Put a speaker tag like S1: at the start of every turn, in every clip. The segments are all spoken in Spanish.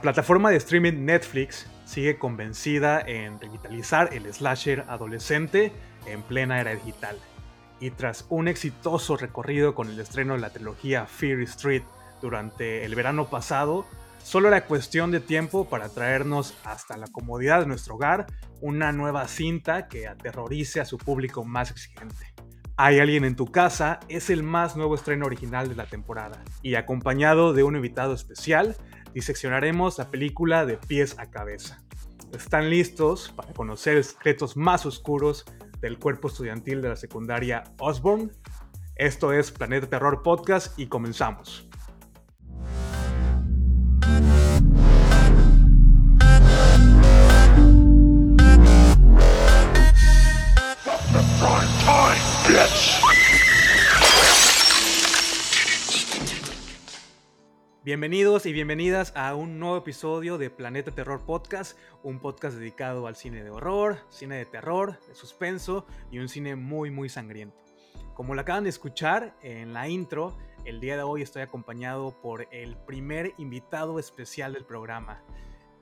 S1: La plataforma de streaming Netflix sigue convencida en revitalizar el slasher adolescente en plena era digital. Y tras un exitoso recorrido con el estreno de la trilogía Fear Street durante el verano pasado, solo era cuestión de tiempo para traernos hasta la comodidad de nuestro hogar una nueva cinta que aterrorice a su público más exigente. Hay alguien en tu casa es el más nuevo estreno original de la temporada y acompañado de un invitado especial diseccionaremos la película de pies a cabeza. ¿Están listos para conocer los secretos más oscuros del cuerpo estudiantil de la secundaria Osborne? Esto es Planeta Terror Podcast y comenzamos. Bienvenidos y bienvenidas a un nuevo episodio de Planeta Terror Podcast, un podcast dedicado al cine de horror, cine de terror, de suspenso y un cine muy muy sangriento. Como lo acaban de escuchar en la intro, el día de hoy estoy acompañado por el primer invitado especial del programa.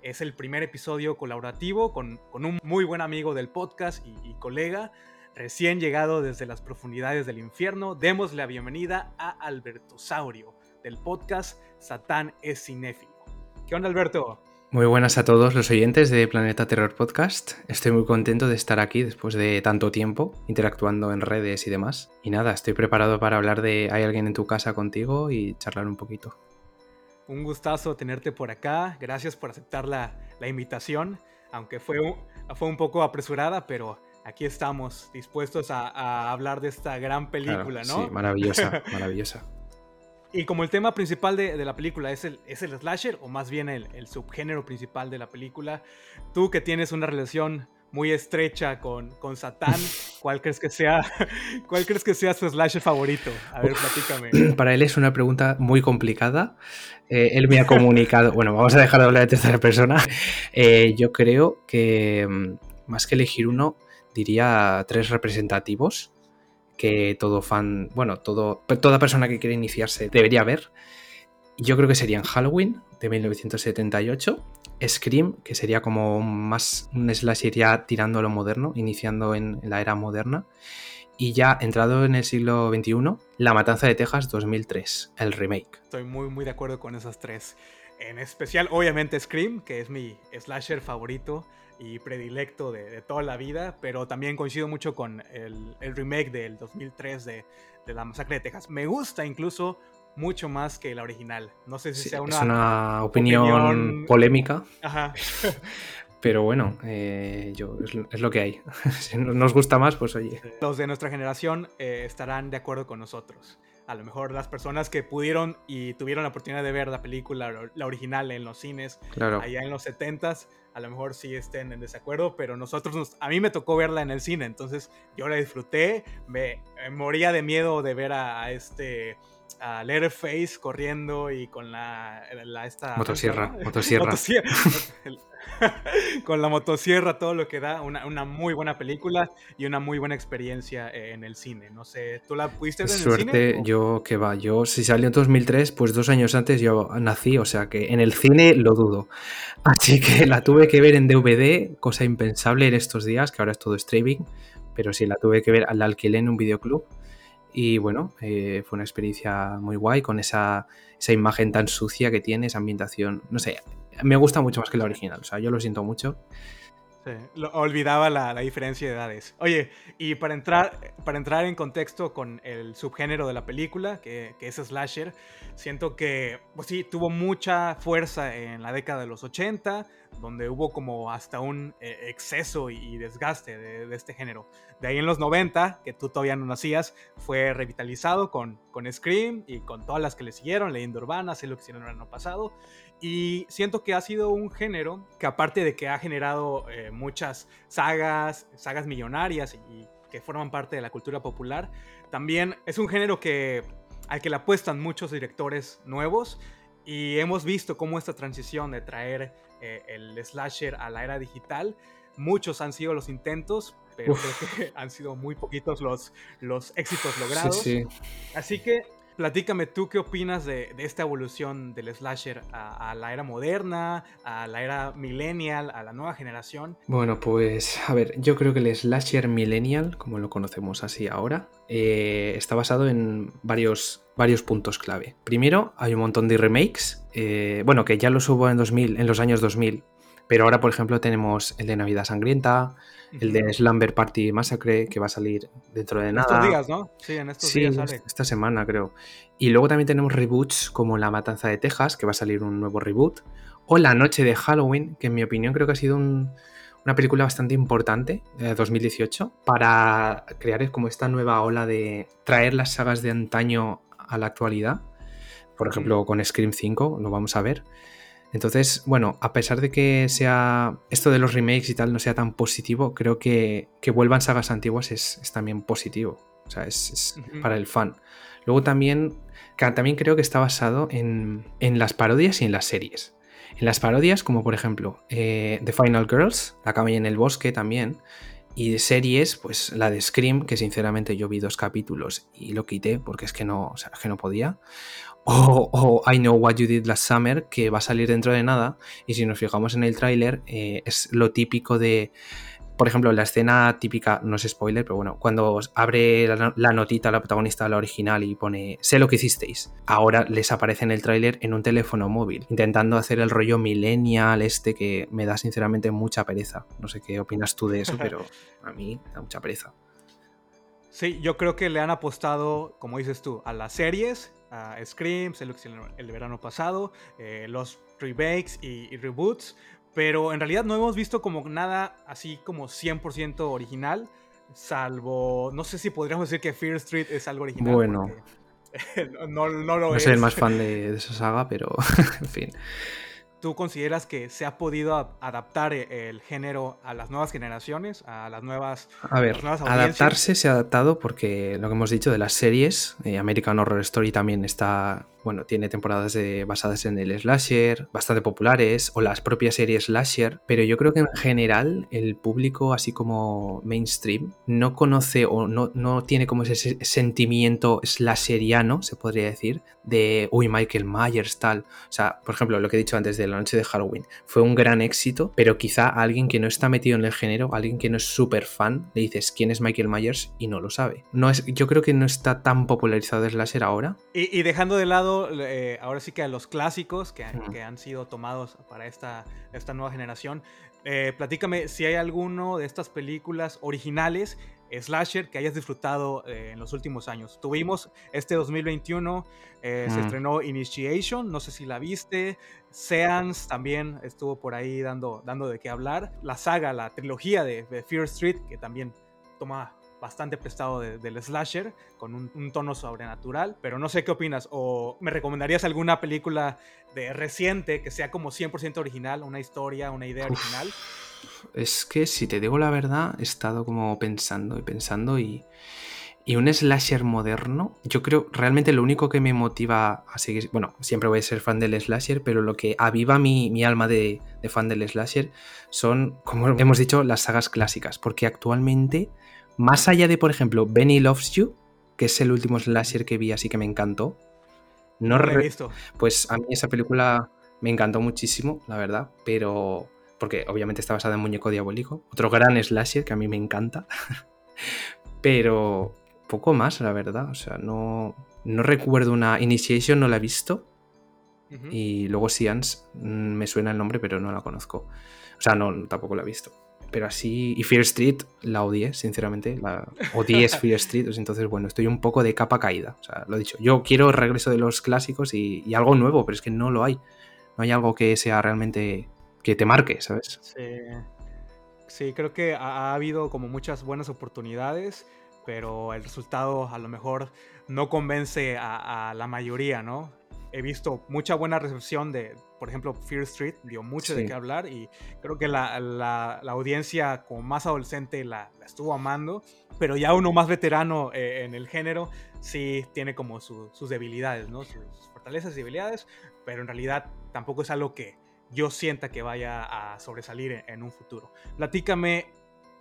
S1: Es el primer episodio colaborativo con, un muy buen amigo del podcast y, y colega, recién llegado desde las profundidades del infierno. Demos la bienvenida a Alberto Saurio del podcast Satán es cinéfilo. ¿Qué onda, Alberto?
S2: Muy buenas a todos los oyentes de Planeta Terror Podcast. Estoy muy contento de estar aquí después de tanto tiempo interactuando en redes y demás. Y nada, estoy preparado para hablar de Hay alguien en tu casa contigo y charlar un poquito.
S1: Un gustazo tenerte por acá. Gracias por aceptar la, invitación, aunque fue un, fue un poco apresurada, pero aquí estamos dispuestos a, hablar de esta gran película, ¿no?
S2: Sí, maravillosa, maravillosa.
S1: Y como el tema principal de, la película es el, es el slasher, o más bien el, subgénero principal de la película, tú que tienes una relación muy estrecha con, con Satán, ¿cuál crees que sea cuál crees que sea su slasher favorito? A ver, platícame.
S2: Para él es una pregunta muy complicada. Eh, él me ha comunicado, bueno, vamos a dejar de hablar de tercera persona. Eh, yo creo que mm, más que elegir uno, diría tres representativos que todo fan, bueno, todo, toda persona que quiere iniciarse debería ver. Yo creo que serían Halloween de 1978, Scream, que sería como más un slasher ya tirando a lo moderno, iniciando en la era moderna. Y ya entrado en el siglo XXI, La Matanza de Texas 2003, el remake.
S1: Estoy muy, muy de acuerdo con esas tres. En especial, obviamente, Scream, que es mi slasher favorito y predilecto de, toda la vida, pero también coincido mucho con el, remake del 2003 de, La Masacre de Texas. Me gusta incluso mucho más que la original. No sé si sea una,
S2: es una opinión, polémica. Ajá. Pero bueno, eh, yo, es, lo que hay. si nos gusta más, pues oye.
S1: Los de nuestra generación eh, estarán de acuerdo con nosotros a lo mejor las personas que pudieron y tuvieron la oportunidad de ver la película, la original en los cines, allá en los 70s, a lo mejor sí estén en desacuerdo, pero nosotros, a mí me tocó verla en el cine, entonces yo la disfruté, me, moría de miedo de ver a, este a Letterface corriendo y con la, esta
S2: motosierra, motosierra.
S1: con la motosierra, todo lo que da, una, muy buena película y una muy buena experiencia en el cine. No sé, ¿tú la pudiste ver en
S2: Suerte,
S1: el
S2: cine? yo que va, yo si salió en 2003, pues dos años antes yo nací, o sea que en el cine lo dudo. Así que la tuve que ver en DVD, cosa impensable en estos días, que ahora es todo streaming, pero sí la tuve que ver, la alquilé en un videoclub. Y bueno, eh, fue una experiencia muy guay con esa, esa imagen tan sucia que tiene, esa ambientación. No sé, me gusta mucho más que la original. O sea, yo lo siento mucho.
S1: Sí, olvidaba la, diferencia de edades. Oye, y para entrar, para entrar en contexto con el subgénero de la película, que, es slasher, siento que, pues sí, tuvo mucha fuerza en la década de los 80, donde hubo como hasta un eh, exceso y, desgaste de, este género. De ahí en los 90, que tú todavía no nacías, fue revitalizado con, con Scream y con todas las que le siguieron, Leyenda Urbana, sé lo que hicieron el año pasado. Y siento que ha sido un género que aparte de que ha generado eh, muchas sagas, sagas millonarias y, que forman parte de la cultura popular, también es un género que, al que le apuestan muchos directores nuevos y hemos visto cómo esta transición de traer eh, el slasher a la era digital, muchos han sido los intentos, pero creo que han sido muy poquitos los, los éxitos logrados. Así que platícame tú qué opinas de, esta evolución del slasher a, la era moderna, a la era millennial, a la nueva generación.
S2: Bueno, pues a ver, yo creo que el slasher millennial, como lo conocemos así ahora, eh, está basado en varios, varios puntos clave. Primero, hay un montón de remakes, eh, bueno, que ya los hubo en, 2000, en los años 2000, pero ahora, por ejemplo, tenemos el de Navidad Sangrienta, el de Slumber Party Massacre, que va a salir dentro de nada.
S1: Estos días, ¿no? Sí, en estos días sale.
S2: Esta semana, creo. Y luego también tenemos reboots como La Matanza de Texas, que va a salir un nuevo reboot. O La Noche de Halloween, que en mi opinión creo que ha sido una película bastante importante de 2018 para crear como esta nueva ola de traer las sagas de antaño a la actualidad. Por ejemplo, con Scream 5, lo vamos a ver. Entonces, bueno, a pesar de que sea esto de los remakes y tal no sea tan positivo, creo que que vuelvan sagas antiguas es, también positivo. O sea, es, para el fan. Luego también, también creo que está basado en, las parodias y en las series. En las parodias, como por ejemplo eh, The Final Girls, La camilla en el bosque también. Y de series, pues la de Scream, que sinceramente yo vi dos capítulos y lo quité porque es que no, o sea, que no podía o, I Know What You Did Last Summer, que va a salir dentro de nada. Y si nos fijamos en el tráiler, eh, es lo típico de. Por ejemplo, la escena típica, no es spoiler, pero bueno, cuando abre la, notita la protagonista, la original, y pone sé lo que hicisteis. Ahora les aparece en el tráiler en un teléfono móvil, intentando hacer el rollo millennial este que me da sinceramente mucha pereza. No sé qué opinas tú de eso, pero a mí da mucha pereza.
S1: Sí, yo creo que le han apostado, como dices tú, a las series a Scream, el verano pasado, eh, los remakes y, reboots, pero en realidad no hemos visto como nada así como 100% original, salvo, no sé si podríamos decir que Fear Street es algo original.
S2: Bueno.
S1: no, no, lo
S2: no soy el más fan de, de esa saga, pero en fin.
S1: ¿Tú consideras que se ha podido adaptar eh, el género a las nuevas generaciones, a las nuevas...
S2: A ver, adaptarse se ha adaptado porque lo que hemos dicho de las series, eh, American Horror Story también está bueno, tiene temporadas basadas en el slasher, bastante populares, o las propias series slasher, pero yo creo que en general el público, así como mainstream, no conoce o no, no tiene como ese sentimiento slasheriano, se podría decir, de, uy, Michael Myers, tal. O sea, por ejemplo, lo que he dicho antes de la noche de Halloween, fue un gran éxito, pero quizá alguien que no está metido en el género, alguien que no es súper fan, le dices, ¿quién es Michael Myers? y no lo sabe. No es, yo creo que no está tan popularizado el slasher ahora.
S1: y dejando de lado eh, ahora sí que a los clásicos que, han sido tomados para esta, esta nueva generación. Eh, platícame si hay alguno de estas películas originales, slasher, que hayas disfrutado eh, en los últimos años. Tuvimos este 2021, se estrenó Initiation, no sé si la viste. Seance también estuvo por ahí dando, dando de qué hablar. La saga, la trilogía de Fear Street, que también toma bastante prestado del slasher, con un, tono sobrenatural, pero no sé qué opinas, o me recomendarías alguna película de reciente que sea como 100% original, una historia, una idea original.
S2: Es que si te digo la verdad, he estado como pensando y pensando y, y un slasher moderno, yo creo realmente lo único que me motiva a seguir, bueno, siempre voy a ser fan del slasher, pero lo que aviva mi, mi alma de, de fan del slasher son, como hemos dicho, las sagas clásicas, porque actualmente más allá de, por ejemplo, Benny Loves You, que es el último slasher que vi, así que me encantó.
S1: No, lo he visto.
S2: Pues a mí esa película me encantó muchísimo, la verdad, pero porque obviamente está basada en Muñeco Diabólico, otro gran slasher que a mí me encanta, pero poco más, la verdad, o sea, no, no recuerdo una Initiation, no la he visto, y luego Seance, mm, me suena el nombre, pero no la conozco, o sea, no, tampoco la he visto pero así. Y Fear Street la odié, sinceramente. La odié Fear Street. Pues entonces, bueno, estoy un poco de capa caída. O sea, lo he dicho. Yo quiero regreso de los clásicos y, algo nuevo, pero es que no lo hay. No hay algo que sea realmente. que te marque, ¿sabes?
S1: Sí. Sí, creo que ha, habido como muchas buenas oportunidades, pero el resultado a lo mejor no convence a la mayoría, ¿no? He visto mucha buena recepción de, por ejemplo, Fear Street, dio mucho de qué hablar y creo que la, la, audiencia como más adolescente la, estuvo amando, pero ya uno más veterano eh, en el género sí tiene como sus debilidades, ¿no? Sus fortalezas y debilidades, pero en realidad tampoco es algo que yo sienta que vaya a sobresalir en, un futuro. Platícame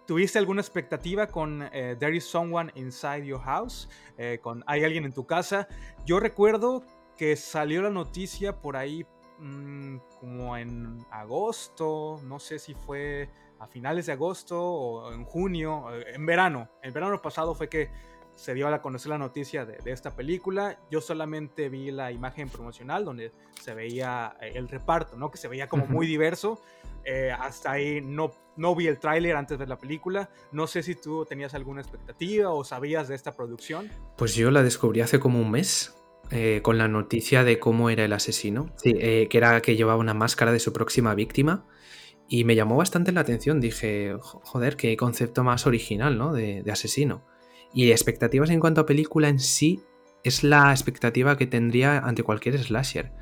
S1: ¿Tuviste alguna expectativa con eh, There is Someone Inside Your House? Eh, con Hay alguien en tu casa. Yo recuerdo que salió la noticia por ahí mm, como en agosto, no sé si fue a finales de agosto o en junio, eh, en verano. El verano pasado fue que se dio a conocer la noticia de, esta película. Yo solamente vi la imagen promocional donde se veía eh, el reparto, ¿no? Que se veía como muy diverso. Eh, hasta ahí no, no vi el tráiler antes de ver la película. No sé si tú tenías alguna expectativa o sabías de esta producción.
S2: Pues yo la descubrí hace como un mes. Con la noticia de cómo era el asesino, que era que llevaba una máscara de su próxima víctima y me llamó bastante la atención. Dije, joder, qué concepto más original, ¿no? De, asesino. Y expectativas en cuanto a película en sí es la expectativa que tendría ante cualquier slasher.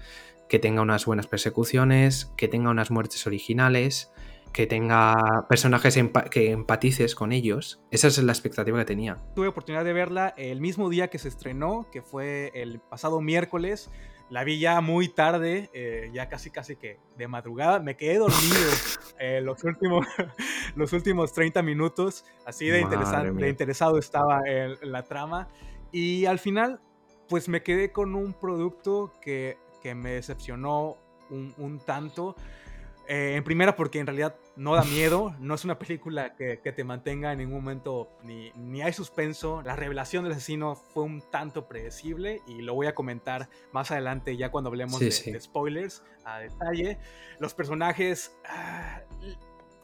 S2: Que tenga unas buenas persecuciones, que tenga unas muertes originales, que tenga personajes que empatices con ellos. Esa es la expectativa que tenía.
S1: Tuve oportunidad de verla el mismo día que se estrenó, que fue el pasado miércoles. La vi ya muy tarde, eh, ya casi casi que de madrugada. Me quedé dormido eh, los, últimos, los últimos 30 minutos. Así de, de interesado estaba en, la trama. Y al final, pues me quedé con un producto que, que me decepcionó un, un tanto. Eh, en primera porque en realidad no da miedo, no es una película que, te mantenga en ningún momento ni, ni, hay suspenso. La revelación del asesino fue un tanto predecible y lo voy a comentar más adelante ya cuando hablemos de, spoilers a detalle. Los personajes ah,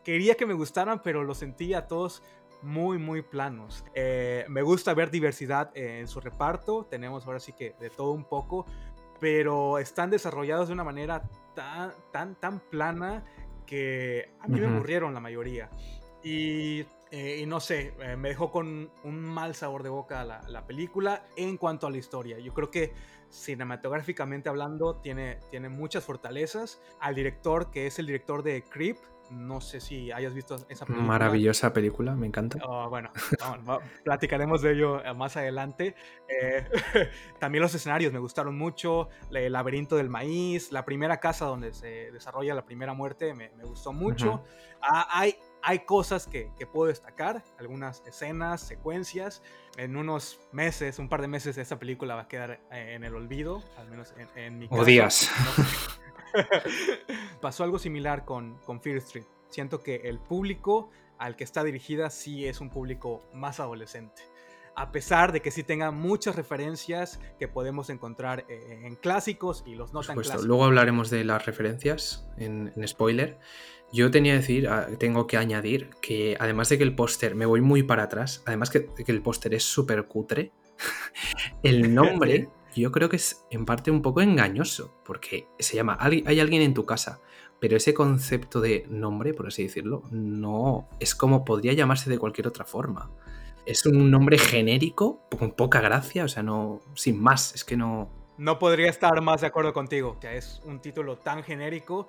S1: quería que me gustaran pero los sentía todos muy muy planos. Eh, me gusta ver diversidad en su reparto, tenemos ahora sí que de todo un poco, pero están desarrollados de una manera tan, tan, tan plana que a mí me aburrieron la mayoría. Y, eh, no sé, eh, me dejó con un mal sabor de boca la, la, película en cuanto a la historia. Yo creo que cinematográficamente hablando tiene, tiene muchas fortalezas. Al director, que es el director de Creep, no sé si hayas visto esa película.
S2: Maravillosa película, me encanta.
S1: Oh, bueno, platicaremos de ello eh, más adelante. Eh, también los escenarios me gustaron mucho. El laberinto del maíz, la primera casa donde se desarrolla la primera muerte me, gustó mucho. Ah, hay, hay cosas que, puedo destacar, algunas escenas, secuencias. En unos meses, un par de meses, esta película va a quedar eh, en el olvido, al menos en, mi caso.
S2: O días.
S1: Pasó algo similar con, con Fear Street. Siento que el público al que está dirigida sí es un público más adolescente. A pesar de que sí tenga muchas referencias que podemos encontrar eh, en clásicos y los no tan clásicos.
S2: Luego hablaremos de las referencias en, spoiler. Yo tenía que decir, tengo que añadir que además de que el póster, me voy muy para atrás, además que, de que el póster es súper cutre, el nombre yo creo que es en parte un poco engañoso, porque se llama Hay alguien en tu casa, pero ese concepto de nombre, por así decirlo, no es como podría llamarse de cualquier otra forma. Es un nombre genérico, con poca gracia, o sea, no, sin más, es que no...
S1: No podría estar más de acuerdo contigo. O sea, es un título tan genérico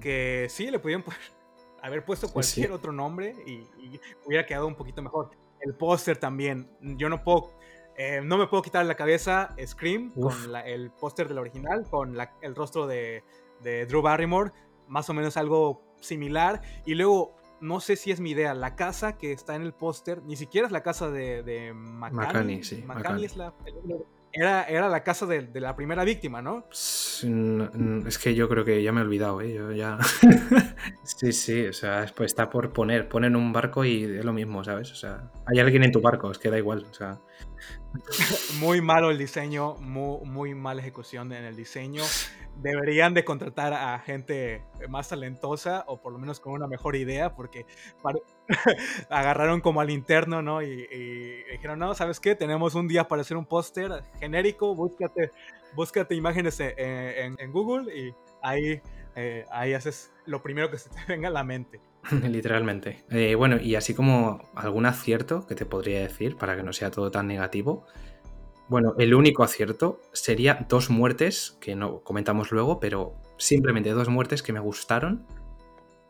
S1: que sí, le pudieron haber puesto cualquier otro nombre y, y hubiera quedado un poquito mejor. El póster también, yo no puedo eh, no me puedo quitar la cabeza Scream con el póster del original, con el rostro de, Drew Barrymore, más o menos algo similar. Y luego, no sé si es mi idea, la casa que está en el póster, ni siquiera es la casa de, de
S2: McCanny. sí.
S1: es la, era, era la casa de, la primera víctima, ¿no?
S2: Es que yo creo que ya me he olvidado, ¿eh? Yo ya... sí, sí, o sea, pues está por poner. Ponen un barco y es lo mismo, ¿sabes? O sea, hay alguien en tu barco, es que da igual, o sea...
S1: muy malo el diseño, muy, muy mala ejecución en el diseño. Deberían de contratar a gente más talentosa o por lo menos con una mejor idea porque agarraron como al interno, ¿no? Y, dijeron, no, ¿sabes qué? Tenemos un día para hacer un póster genérico, búscate, búscate imágenes en, Google y ahí, eh, ahí haces lo primero que se te venga a la mente.
S2: Literalmente. Eh, bueno, y así como algún acierto que te podría decir para que no sea todo tan negativo. Bueno, el único acierto sería dos muertes, que no comentamos luego, pero simplemente dos muertes que me gustaron,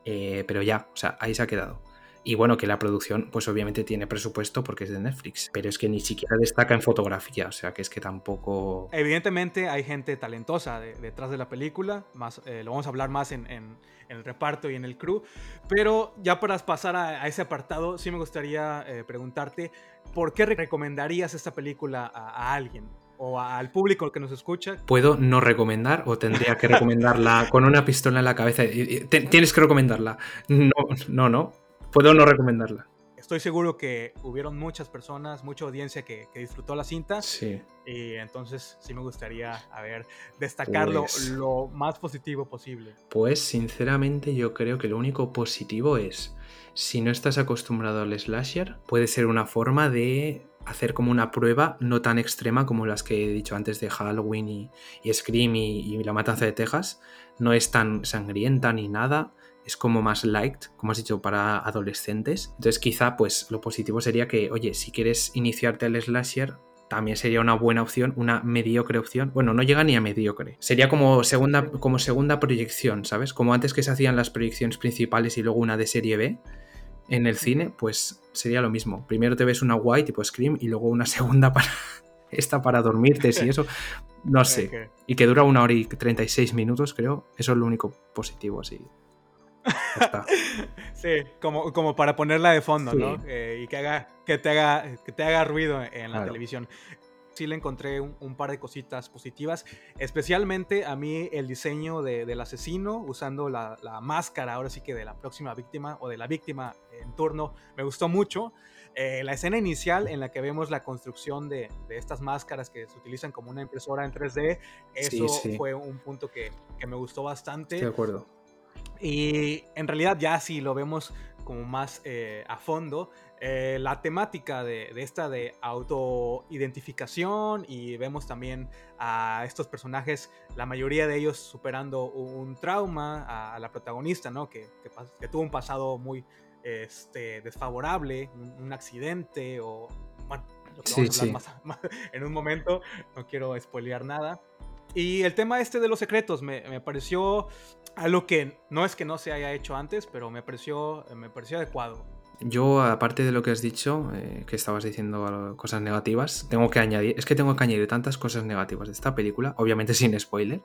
S2: eh, pero ya, o sea, ahí se ha quedado. Y bueno, que la producción, pues obviamente tiene presupuesto porque es de Netflix, pero es que ni siquiera destaca en fotografía, o sea que es que tampoco...
S1: Evidentemente hay gente talentosa detrás de la película, más, eh, lo vamos a hablar más en, el reparto y en el crew, pero ya para pasar a, ese apartado, sí me gustaría eh, preguntarte, ¿por qué recomendarías esta película a, alguien? o al público que nos escucha.
S2: ¿Puedo no recomendar o tendría que recomendarla con una pistola en la cabeza? Tienes que recomendarla. No, no, no. Puedo no recomendarla.
S1: Estoy seguro que hubieron muchas personas, mucha audiencia que, disfrutó la cinta.
S2: Sí.
S1: Y entonces sí me gustaría, a ver, destacarlo pues lo más positivo posible.
S2: Pues sinceramente yo creo que lo único positivo es, si no estás acostumbrado al slasher, puede ser una forma de hacer como una prueba no tan extrema como las que he dicho antes de Halloween y, Scream y, y La Matanza de Texas. No es tan sangrienta ni nada es como más light, como has dicho, para adolescentes. Entonces quizá pues lo positivo sería que, oye, si quieres iniciarte al slasher, también sería una buena opción, una mediocre opción. Bueno, no llega ni a mediocre. Sería como segunda, como segunda proyección, ¿sabes? Como antes que se hacían las proyecciones principales y luego una de serie B en el cine, pues sería lo mismo. Primero te ves una white tipo Scream y luego una segunda para esta para dormirte y eso. No sé. Y que dura una hora y 36 minutos, creo. Eso es lo único positivo, así.
S1: sí, como, como para ponerla de fondo, ¿no? Eh, y que, haga, que, te haga, que te haga ruido en la televisión. Sí le encontré un, par de cositas positivas, especialmente a mí el diseño del asesino usando la, máscara, ahora sí que de la próxima víctima o de la víctima en turno, me gustó mucho. Eh, la escena inicial en la que vemos la construcción de, estas máscaras que se utilizan como una impresora en 3D, eso fue un punto que, que, me gustó bastante.
S2: de acuerdo.
S1: Y en realidad ya si lo vemos como más eh, a fondo, eh, la temática de, esta de autoidentificación y vemos también a estos personajes, la mayoría de ellos superando un trauma, a, la protagonista, ¿no? Que, que, tuvo un pasado muy este, desfavorable, un, accidente o... Bueno, lo que vamos a hablar Más, en un momento, no quiero spoilear nada. Y el tema este de los secretos me, me pareció algo que no es que no se haya hecho antes, pero me pareció, me pareció adecuado.
S2: Yo, aparte de lo que has dicho, eh, que estabas diciendo cosas negativas, tengo que añadir, es que tengo que añadir tantas cosas negativas de esta película, obviamente sin spoiler,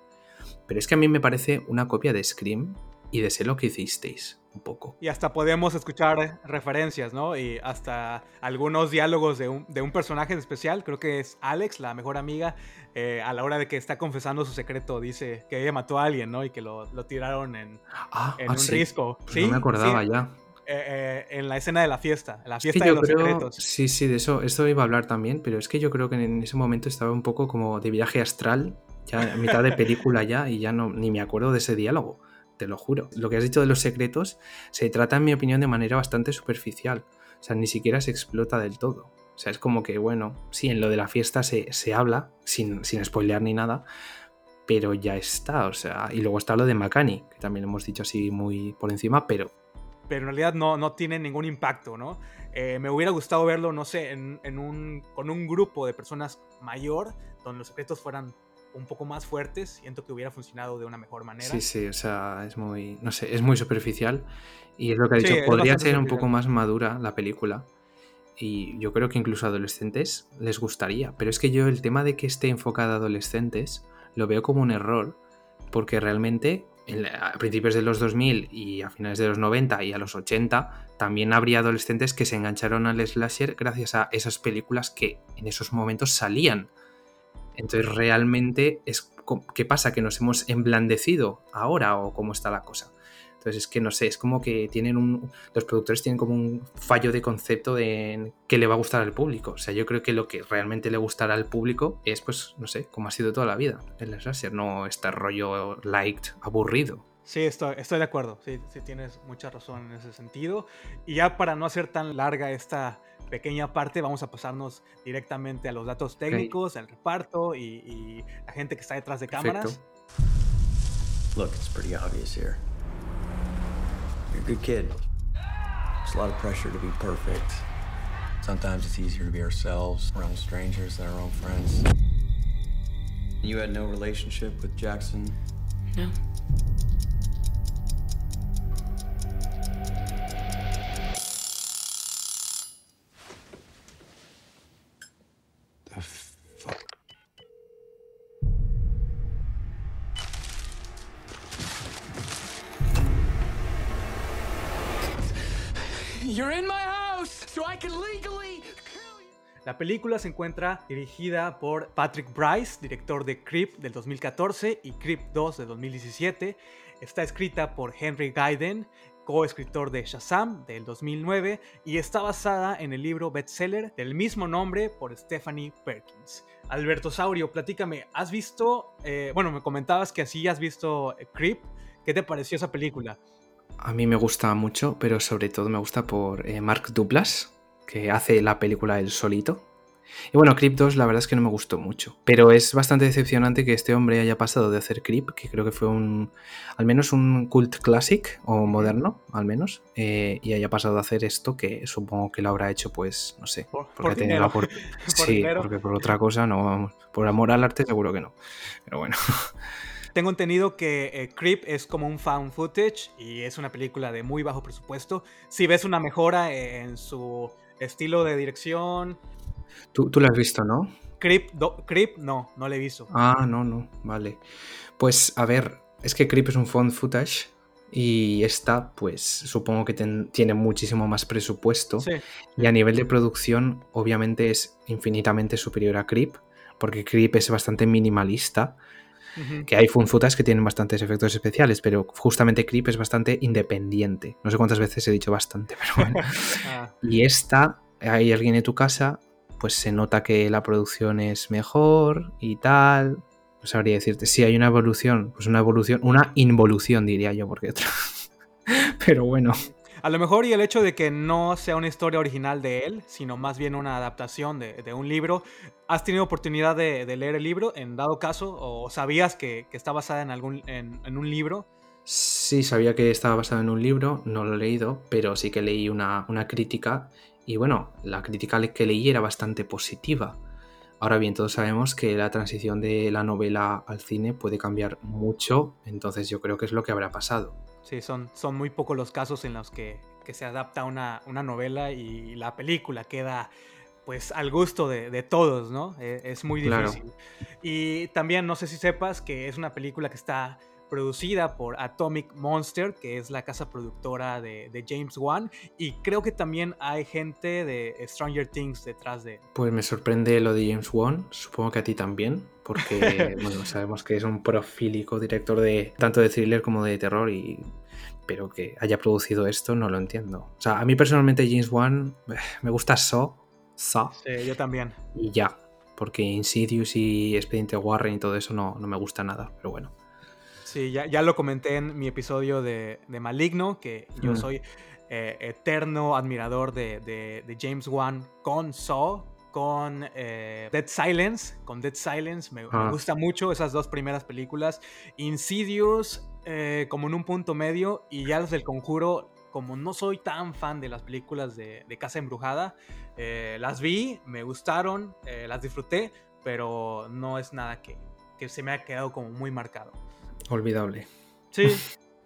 S2: pero es que a mí me parece una copia de Scream y de Sé lo que hicisteis, un poco.
S1: Y hasta podemos escuchar referencias, ¿no? Y hasta algunos diálogos de un, de un personaje especial, creo que es Alex, la mejor amiga, eh, a la hora de que está confesando su secreto, dice que ella mató a alguien, ¿no? Y que lo, lo tiraron en,
S2: ah,
S1: en ah, un risco.
S2: Pues ¿Sí? No me acordaba ya.
S1: Eh, eh, en la escena de la fiesta, la fiesta de los secretos.
S2: Sí, sí, de eso, esto iba a hablar también, pero es que yo creo que en ese momento estaba un poco como de viaje astral, ya a mitad de película ya, y ya no, ni me acuerdo de ese diálogo te lo juro. Lo que has dicho de los secretos se trata, en mi opinión, de manera bastante superficial. O sea, ni siquiera se explota del todo. O sea, es como que, bueno, sí, en lo de la fiesta se, habla, sin, sin spoilear ni nada, pero ya está. O sea, y luego está lo de Makani, que también hemos dicho así muy por encima, pero.
S1: Pero en realidad no, no tiene ningún impacto, ¿no? Eh, me hubiera gustado verlo, no sé, en, en un, con un grupo de personas mayor, donde los secretos fueran un poco más fuertes, siento que hubiera funcionado de una mejor manera.
S2: Sí, sí, o sea, es muy, no sé, es muy superficial. Y es lo que ha dicho, podría ser un poco más madura la película. Y yo creo que incluso a adolescentes les gustaría, pero es que yo el tema de que esté enfocada a adolescentes lo veo como un error. Porque realmente a principios de los 2000 y a finales de los 90 y a los 80 también habría adolescentes que se engancharon al slasher gracias a esas películas que en esos momentos salían entonces, realmente, es, ¿qué pasa? ¿Que nos hemos emblandecido ahora o cómo está la cosa? Entonces, es que no sé, es como que tienen un. Los productores tienen como un fallo de concepto de qué le va a gustar al público. O sea, yo creo que lo que realmente le gustará al público es, pues, no sé, como ha sido toda la vida el slasher, no este rollo liked, aburrido.
S1: Sí, estoy, de acuerdo. Sí, tienes mucha razón en ese sentido. Y ya para no hacer tan larga esta pequeña parte, vamos a pasarnos directamente a los datos técnicos, el reparto y, y, la gente que está detrás de cámaras. Look, it's pretty obvious here. You're a good kid. There's a lot of pressure to be perfect. Sometimes it's easier to be ourselves around strangers than our own friends. You had no relationship with Jackson? No. You're in my house, so I can legally la película se encuentra dirigida por Patrick Bryce, director de Creep del 2014 y Creep 2 del 2017. Está escrita por Henry Gaiden, coescritor de Shazam del 2009 y está basada en el libro bestseller del mismo nombre por Stephanie Perkins. Alberto Saurio, platícame, ¿has visto, eh, bueno, me comentabas que así has visto Creep, ¿qué te pareció esa película?
S2: A mí me gusta mucho, pero sobre todo me gusta por eh, Mark Douglas, que hace la película El Solito. Y bueno, Creep 2 la verdad es que no me gustó mucho, pero es bastante decepcionante que este hombre haya pasado de hacer Creep, que creo que fue un, al menos un cult classic o moderno, al menos, eh, y haya pasado a hacer esto que supongo que lo habrá hecho, pues, no sé, porque por por... sí, porque por otra cosa no, por amor al arte seguro que no, pero bueno.
S1: Tengo entendido que eh, Creep es como un found footage y es una película de muy bajo presupuesto. Si ves una mejora en su estilo de dirección,
S2: Tú, tú lo has visto, ¿no?
S1: Creep, Creep, no, no lo he visto.
S2: Ah, no, no, vale. Pues a ver, es que Creep es un phone footage y esta, pues supongo que tiene muchísimo más presupuesto. Sí. Y a nivel de producción, obviamente es infinitamente superior a Creep, porque Creep es bastante minimalista. Que hay footage que tienen bastantes efectos especiales, pero justamente Creep es bastante independiente. No sé cuántas veces he dicho bastante, pero bueno. Ah. Y esta, hay alguien en tu casa pues se nota que la producción es mejor y tal. No sabría decirte. Si hay una evolución, pues una evolución, una involución diría yo, porque otra. Pero bueno.
S1: A lo mejor y el hecho de que no sea una historia original de él, sino más bien una adaptación de, un libro. ¿Has tenido oportunidad de, leer el libro en dado caso? ¿O sabías que, está basada en, algún, en, un libro?
S2: Sí, sabía que estaba basada en un libro, no lo he leído, pero sí que leí una, una crítica y bueno, la crítica que leí era bastante positiva. Ahora bien, todos sabemos que la transición de la novela al cine puede cambiar mucho, entonces yo creo que es lo que habrá pasado.
S1: Sí, son, son muy pocos los casos en los que, se adapta una, una, novela y la película queda pues al gusto de, todos, ¿no? E, es, muy difícil. Y también no sé si sepas que es una película que está producida por Atomic Monster, que es la casa productora de, James Wan, y creo que también hay gente de Stranger Things detrás de...
S2: Pues me sorprende lo de James Wan, supongo que a ti también, porque bueno, sabemos que es un profílico director de tanto de thriller como de terror y pero que haya producido esto no lo entiendo. O sea, a mí personalmente James Wan me gusta Saw, Saw.
S1: Sí, yo también.
S2: Y ya, porque Insidious y Expediente Warren y todo eso no, no me gusta nada, pero bueno.
S1: Sí, ya, ya lo comenté en mi episodio de, Maligno, que yo soy eh, eterno admirador de, James Wan con Saw, con eh, Dead Silence. Con Dead Silence me, ah. gusta mucho esas dos primeras películas. Insidious eh, como en un punto medio y ya los del conjuro, como no soy tan fan de las películas de, Casa Embrujada, las vi, me gustaron, las disfruté, pero no es nada que, que se me ha quedado como muy marcado.
S2: Olvidable.
S1: Sí,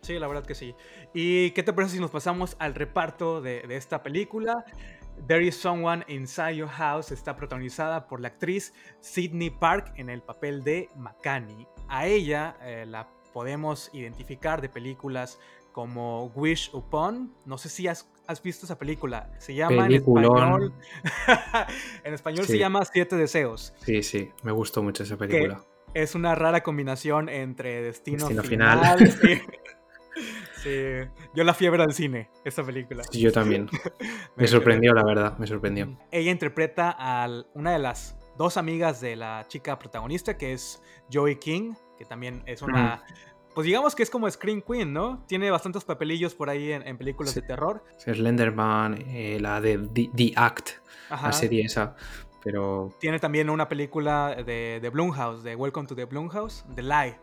S1: sí, la verdad que sí. ¿Y qué te parece si nos pasamos al reparto de, esta película? There is Someone Inside Your House está protagonizada por la actriz Sydney Park en el papel de Makani. A ella eh, la podemos identificar de películas como Wish Upon. No sé si has, visto esa película. Se llama en español. en español se llama Siete Deseos.
S2: Sí, sí, me gustó mucho esa película
S1: es una rara combinación entre Destino, Final. Sí. Yo la fiebre al cine, esta película.
S2: yo también. me, sorprendió, la verdad, me sorprendió.
S1: Ella interpreta a una de las dos amigas de la chica protagonista, que es Joey King, que también es una... Pues digamos que es como Screen Queen, ¿no? Tiene bastantes papelillos por ahí en, películas de terror.
S2: Slenderman, eh, la de The, Act, la serie esa. Pero...
S1: Tiene también una película de, de Blumhouse, de Welcome to the Blumhouse, The Lie.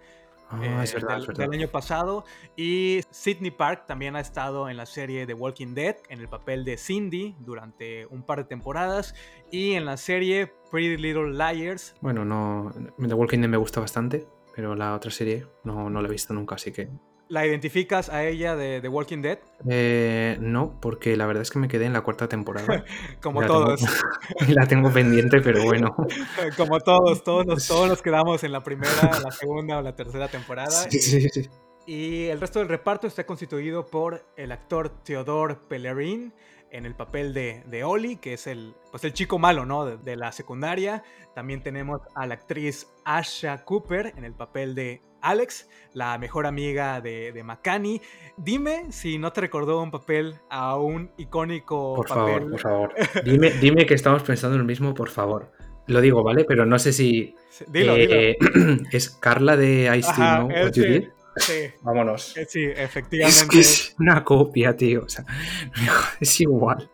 S2: Ah, es verdad,
S1: del,
S2: es verdad.
S1: del, año pasado. Y Sidney Park también ha estado en la serie The Walking Dead, en el papel de Cindy durante un par de temporadas. Y en la serie Pretty Little Liars.
S2: Bueno, no. The Walking Dead me gusta bastante, pero la otra serie no, no la he visto nunca, así que.
S1: ¿La identificas a ella de The Walking Dead?
S2: Eh, no, porque la verdad es que me quedé en la cuarta temporada.
S1: Como todos.
S2: y la tengo pendiente, pero bueno.
S1: Como todos, todos nos, todos nos quedamos en la primera, la segunda o la tercera temporada.
S2: Sí, sí, sí.
S1: Y el resto del reparto está constituido por el actor Theodore Pellerin, en el papel de, de Oli, que es el, pues el chico malo, ¿no? De, la secundaria. También tenemos a la actriz Asha Cooper en el papel de Alex, la mejor amiga de, de Makani. Dime si no te recordó un papel a un icónico
S2: por
S1: papel.
S2: favor, por favor. Dime, dime que estamos pensando en el mismo, por favor. Lo digo, ¿vale? Pero no sé si.
S1: Dilo, dilo.
S2: Eh, es Carla de Ice Team, ¿no?
S1: Sí, sí.
S2: Vámonos.
S1: Eh, sí, efectivamente.
S2: Es que es una copia, tío. O sea, es igual.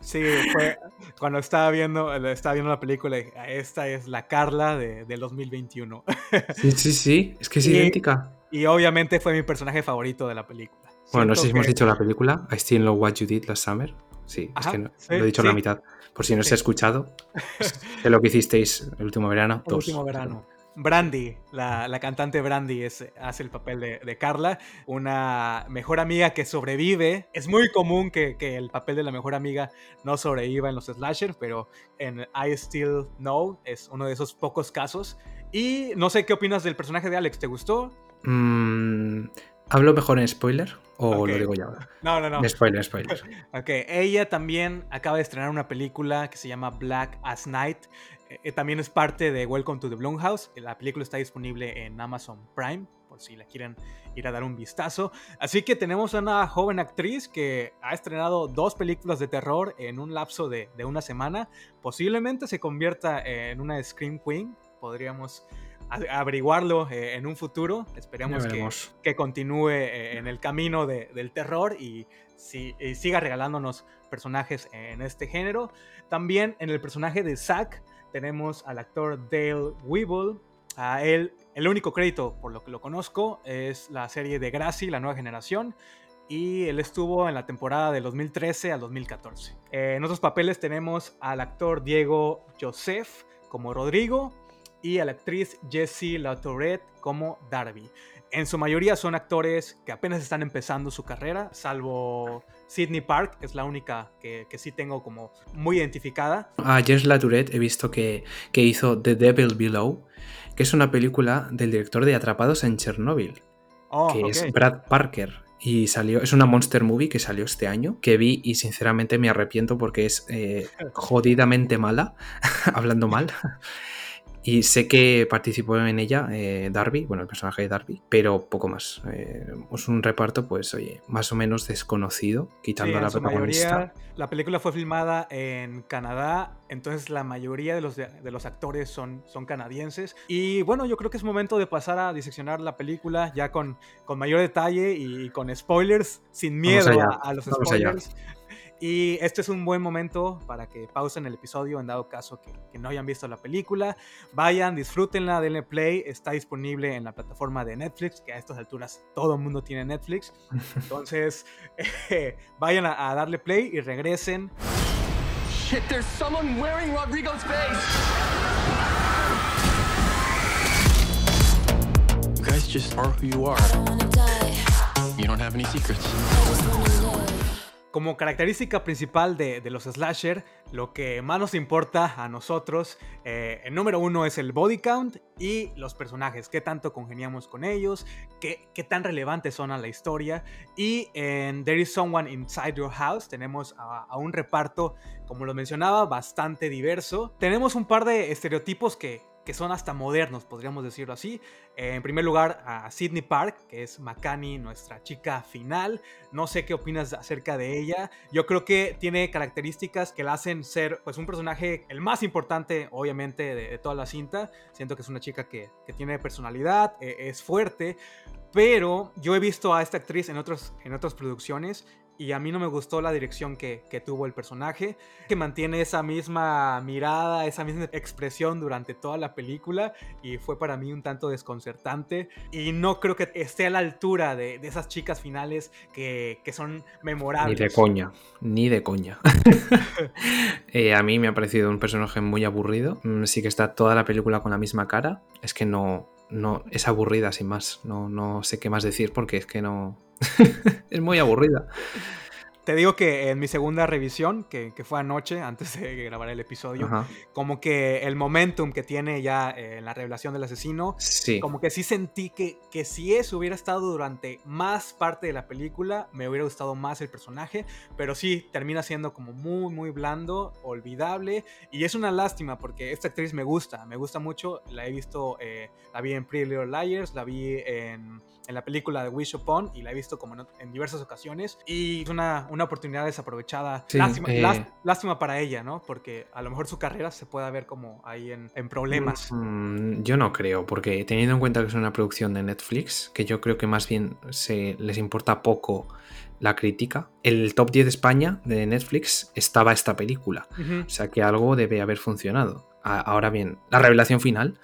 S1: Sí, fue cuando estaba viendo, estaba viendo la película, esta es la Carla de, del 2021.
S2: Sí, sí, sí, es que es idéntica.
S1: Y obviamente fue mi personaje favorito de la película.
S2: Bueno, no sé si hemos dicho la película, I Still Know What You Did Last Summer. Sí, es que no, lo he dicho la mitad. Por si no se ha escuchado, de lo que hicisteis el último verano.
S1: El último verano. Brandy, la, cantante Brandy, hace el papel de, Carla, una mejor amiga que sobrevive. Es muy común que, el papel de la mejor amiga no sobreviva en los slashers, pero en I Still Know es uno de esos pocos casos. Y no sé qué opinas del personaje de Alex, ¿te gustó?
S2: Mm, ¿Hablo mejor en spoiler o lo digo ya ahora?
S1: No, no, no.
S2: spoiler, spoiler.
S1: ok, ella también acaba de estrenar una película que se llama Black as Night. Eh, también es parte de Welcome to the Blumhouse. La película está disponible en Amazon Prime, por si la quieren ir a dar un vistazo. Así que tenemos a una joven actriz que ha estrenado dos películas de terror en un lapso de, una semana. Posiblemente se convierta en una Scream Queen. Podríamos averiguarlo eh, en un futuro. Esperemos que, que, continúe eh, en el camino del terror y, y, siga regalándonos personajes en este género. También en el personaje de Zack tenemos al actor Dale Weevil. A él, el único crédito por lo que lo conozco es la serie de Gracie, la nueva generación. Y él estuvo en la temporada del 2013 al 2014. Eh, en otros papeles tenemos al actor Diego Joseph como Rodrigo y a la actriz Jessie Latourette como Darby. En su mayoría son actores que apenas están empezando su carrera, salvo Sidney Park, que es la única que, sí tengo como muy identificada.
S2: A Jess Latourette he visto que, hizo The Devil Below, que es una película del director de Atrapados en Chernobyl,
S1: oh,
S2: que es Brad Parker. Y salió, es una monster movie que salió este año, que vi y sinceramente me arrepiento porque es eh, jodidamente mala, hablando mal. Y sé que participó en ella eh, Darby, bueno, el personaje de Darby, pero poco más. Eh, es un reparto, pues, oye, más o menos desconocido, quitando a la protagonista.
S1: la película fue filmada en Canadá, entonces la mayoría de los, de, los actores son, son canadienses. Y bueno, yo creo que es momento de pasar a diseccionar la película ya con, con mayor detalle y con spoilers, sin miedo a, los spoilers. Y este es un buen momento para que pausen el episodio en dado caso que, no hayan visto la película. Vayan, disfrútenla, denle play. Está disponible en la plataforma de Netflix, que a estas alturas todo el mundo tiene Netflix. Entonces, vayan a, darle play y regresen. Shit, there's someone wearing Rodrigo's face. You guys just are who you are. You don't have any secrets. Como característica principal de, los slasher, lo que más nos importa a nosotros, eh, el número uno es el body count y los personajes, qué tanto congeniamos con ellos, qué, qué tan relevantes son a la historia. Y en There is Someone Inside Your House tenemos a, un reparto, como lo mencionaba, bastante diverso. Tenemos un par de estereotipos que, que son hasta modernos, podríamos decirlo así. Eh, en primer lugar, a Sydney Park, que es Makani, nuestra chica final. No sé qué opinas acerca de ella. Yo creo que tiene características que la hacen ser pues, un personaje el más importante, obviamente, de, toda la cinta. Siento que es una chica que, tiene personalidad, eh, es fuerte. Pero yo he visto a esta actriz en, otros, en otras producciones y a mí no me gustó la dirección que, tuvo el personaje, que mantiene esa misma mirada, esa misma expresión durante toda la película y fue para mí un tanto desconcertante y no creo que esté a la altura de, esas chicas finales que, son memorables.
S2: Ni de coña, ni de coña. Eh, a mí me ha parecido un personaje muy aburrido, mm, sí que está toda la película con la misma cara, es que no, no es aburrida sin más, no, no sé qué más decir porque es que no, es muy aburrida.
S1: Te digo que en mi segunda revisión, que, fue anoche, antes de grabar el episodio, como que el momentum que tiene ya en la revelación del asesino, como que sí sentí que, que si eso hubiera estado durante más parte de la película, me hubiera gustado más el personaje, pero sí, termina siendo como muy, muy blando, olvidable, y es una lástima porque esta actriz me gusta, me gusta mucho, la he visto, eh, la vi en Pretty Little Liars, la vi en en la película de Wish Upon y la he visto como en, diversas ocasiones y es una, una oportunidad desaprovechada. Eh, lástima, para ella, ¿no? Porque a lo mejor su carrera se puede ver como ahí en, problemas.
S2: Mm, yo no creo, porque teniendo en cuenta que es una producción de Netflix, que yo creo que más bien se les importa poco la crítica, el top 10 de España de Netflix estaba esta película. O sea que algo debe haber funcionado. Ahora bien, la revelación final,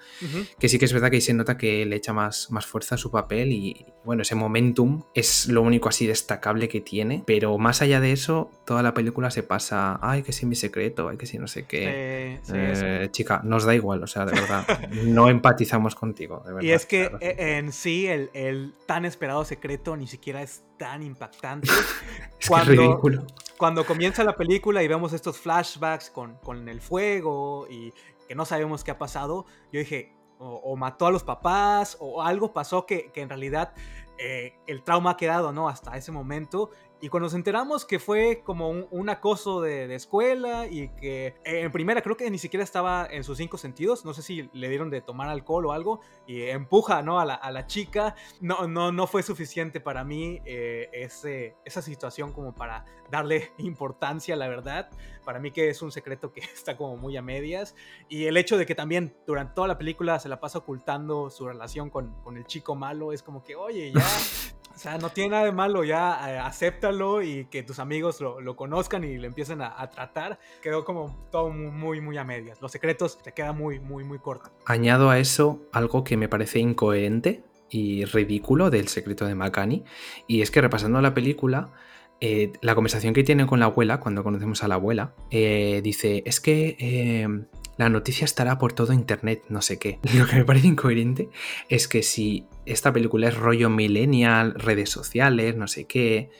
S2: que sí que es verdad que ahí se nota que le echa más, más fuerza a su papel y bueno, ese momentum es lo único así destacable que tiene, pero más allá de eso, toda la película se pasa, ay, que sí mi secreto, ay, que sí no sé qué. Eh, chica, nos da igual, o sea, de verdad, no empatizamos contigo. De verdad,
S1: y es que e, en sí el, el, tan esperado secreto ni siquiera es tan impactante.
S2: es cuando, ridículo.
S1: Cuando comienza la película y vemos estos flashbacks con, con el fuego y que no sabemos qué ha pasado, yo dije, o, mató a los papás, o algo pasó que, que en realidad eh, el trauma ha quedado, ¿no? Hasta ese momento. Y cuando nos enteramos que fue como un, acoso de, escuela y que eh, en primera creo que ni siquiera estaba en sus cinco sentidos, no sé si le dieron de tomar alcohol o algo, y empuja ¿no? a, la, chica, no, no, no fue suficiente para mí eh, ese, esa situación como para darle importancia, la verdad. Para mí que es un secreto que está como muy a medias. Y el hecho de que también durante toda la película se la pasa ocultando su relación con, con el chico malo, es como que, oye, ya O sea, no tiene nada de malo, ya eh, acéptalo y que tus amigos lo, conozcan y lo empiecen a, tratar. Quedó como todo muy, muy a medias. Los secretos te queda muy, muy, muy corto.
S2: Añado a eso algo que me parece incoherente y ridículo del secreto de Makani. Y es que repasando la película, eh, la conversación que tiene con la abuela, cuando conocemos a la abuela, eh, dice, es que la noticia estará por todo internet, no sé qué. Lo que me parece incoherente es que si esta película es rollo millennial, redes sociales, no sé qué,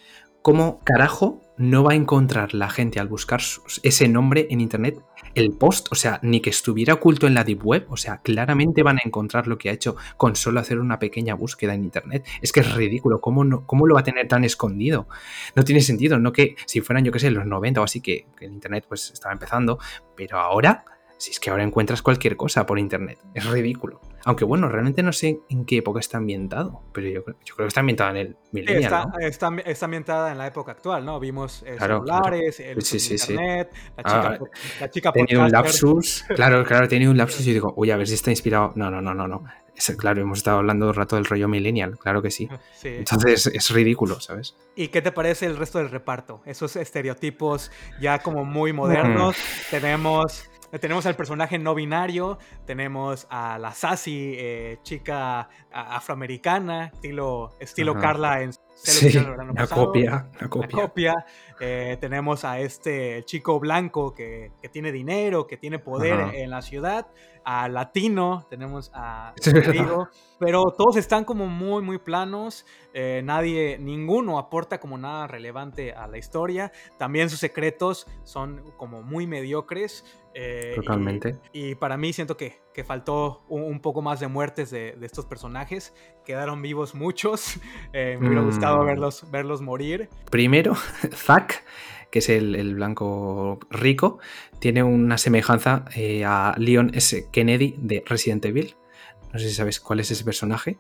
S2: ¿cómo carajo no va a encontrar la gente al buscar ese nombre en internet el post? O sea, ni que estuviera oculto en la deep web, o sea, claramente van a encontrar lo que ha hecho con solo hacer una pequeña búsqueda en internet. Es que es ridículo, ¿cómo, no, cómo lo va a tener tan escondido? No tiene sentido, no que si fueran, yo qué sé, los 90 o así, que, el internet pues estaba empezando, pero ahora si es que ahora encuentras cualquier cosa por internet. Es ridículo. Aunque bueno, realmente no sé en qué época está ambientado, pero yo, creo que está ambientada en el millennial.
S1: Está, está, ambientada en la época actual, ¿no? Vimos eh, celulares, el internet, la chica, ah, la chica
S2: tenido un lapsus. claro, claro, tenido un lapsus y digo, uy, a ver si está inspirado. No, no, no, no, no. claro, hemos estado hablando un rato del rollo millennial, claro que sí. Entonces es ridículo, ¿sabes?
S1: ¿Y qué te parece el resto del reparto? Esos estereotipos ya como muy modernos. Tenemos tenemos al personaje no binario, tenemos a la sassy eh, chica afroamericana, estilo, estilo Carla en
S2: sí, la copia, la
S1: copia. Eh, tenemos a este chico blanco que, tiene dinero, que tiene poder en la ciudad, a latino, tenemos a Rodrigo, pero todos están como muy, muy planos, eh, nadie, ninguno aporta como nada relevante a la historia, también sus secretos son como muy mediocres.
S2: Eh, Totalmente.
S1: Y, para mí siento que, que faltó un, poco más de muertes de, estos personajes. Quedaron vivos muchos. Eh, me hubiera gustado mm. verlos, verlos morir.
S2: Primero, Zack, que es el, blanco rico, tiene una semejanza eh, a Leon S. Kennedy de Resident Evil. No sé si sabes cuál es ese personaje.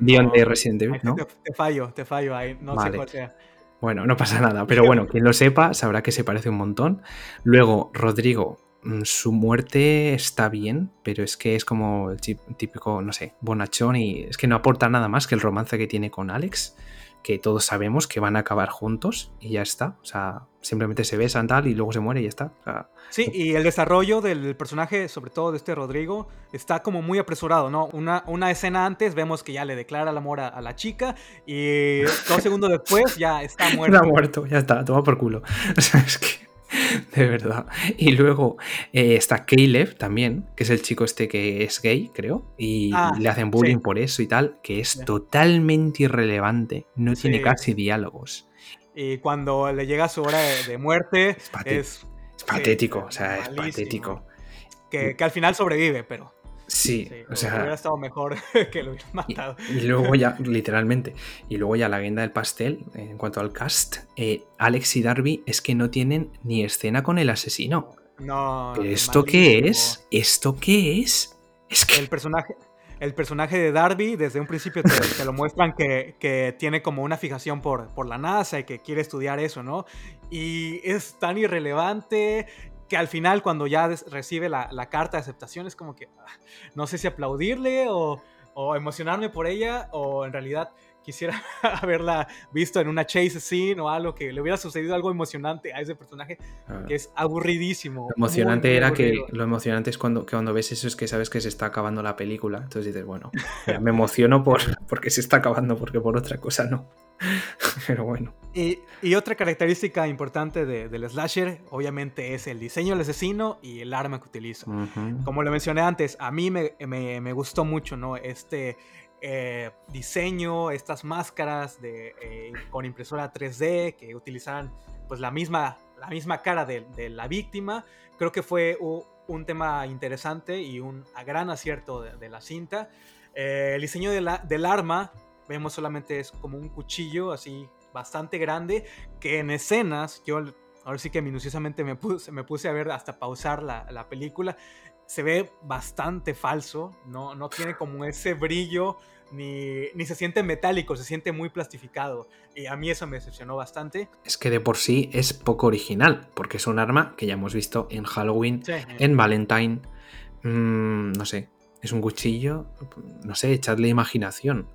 S2: Leon de Resident Evil, ¿no?
S1: Te, fallo, te fallo ahí. No sé cuál sea.
S2: Bueno, no pasa nada, pero bueno, quien lo sepa sabrá que se parece un montón. Luego, Rodrigo su muerte está bien, pero es que es como el típico, no sé, bonachón y es que no aporta nada más que el romance que tiene con Alex, que todos sabemos que van a acabar juntos y ya está. O sea, simplemente se besan tal y luego se muere y ya está.
S1: sí, y el desarrollo del personaje, sobre todo de este Rodrigo, está como muy apresurado, ¿no? Una, una escena antes vemos que ya le declara el amor a, la chica y dos segundos después ya está muerto.
S2: Está muerto, ya está, toma por culo. O sea, es que... de verdad. Y luego eh, está Caleb también, que es el chico este que es gay, creo, y ah, le hacen bullying por eso y tal, que es totalmente irrelevante, no tiene casi diálogos.
S1: Y cuando le llega su hora de, muerte, es,
S2: patético, o sea, es patético.
S1: Que, que, al final sobrevive, pero.
S2: Sí, o sea.
S1: Hubiera estado mejor que lo hubieran matado.
S2: Y, luego ya, literalmente, y luego ya la guinda del pastel, en cuanto al cast, eh, Alex y Darby es que no tienen ni escena con el asesino.
S1: No.
S2: ¿Esto qué es? ¿Esto qué es? Es que.
S1: El personaje. El personaje de Darby, desde un principio te, lo muestran que, que, tiene como una fijación por, por la NASA y que quiere estudiar eso, ¿no? Y es tan irrelevante que al final cuando ya recibe la, carta de aceptación es como que ah, no sé si aplaudirle o, emocionarme por ella o en realidad quisiera haberla visto en una chase scene o algo que le hubiera sucedido algo emocionante a ese personaje ah. que es aburridísimo.
S2: Lo emocionante era que lo emocionante es cuando, que cuando ves eso es que sabes que se está acabando la película. Entonces dices, bueno, me emociono por, porque se está acabando, porque por otra cosa no. Pero bueno.
S1: Y, otra característica importante del slasher, obviamente, es el diseño del asesino y el arma que utiliza. Como lo mencioné antes, a mí me, gustó mucho, ¿no? Este eh, diseño, estas máscaras de, eh, con impresora 3D que utilizaran pues la misma, la misma cara de, la víctima. Creo que fue un, tema interesante y un gran acierto de, la cinta. Eh, el diseño del arma vemos solamente es como un cuchillo así bastante grande que en escenas, yo ahora sí que minuciosamente me puse, me puse a ver hasta pausar la, la película, se ve bastante falso, no, no tiene como ese brillo, ni, ni, se siente metálico, se siente muy plastificado. Y a mí eso me decepcionó bastante.
S2: Es que de por sí es poco original, porque es un arma que ya hemos visto en Halloween, en Valentine, mm, no sé, es un cuchillo, no sé, echadle imaginación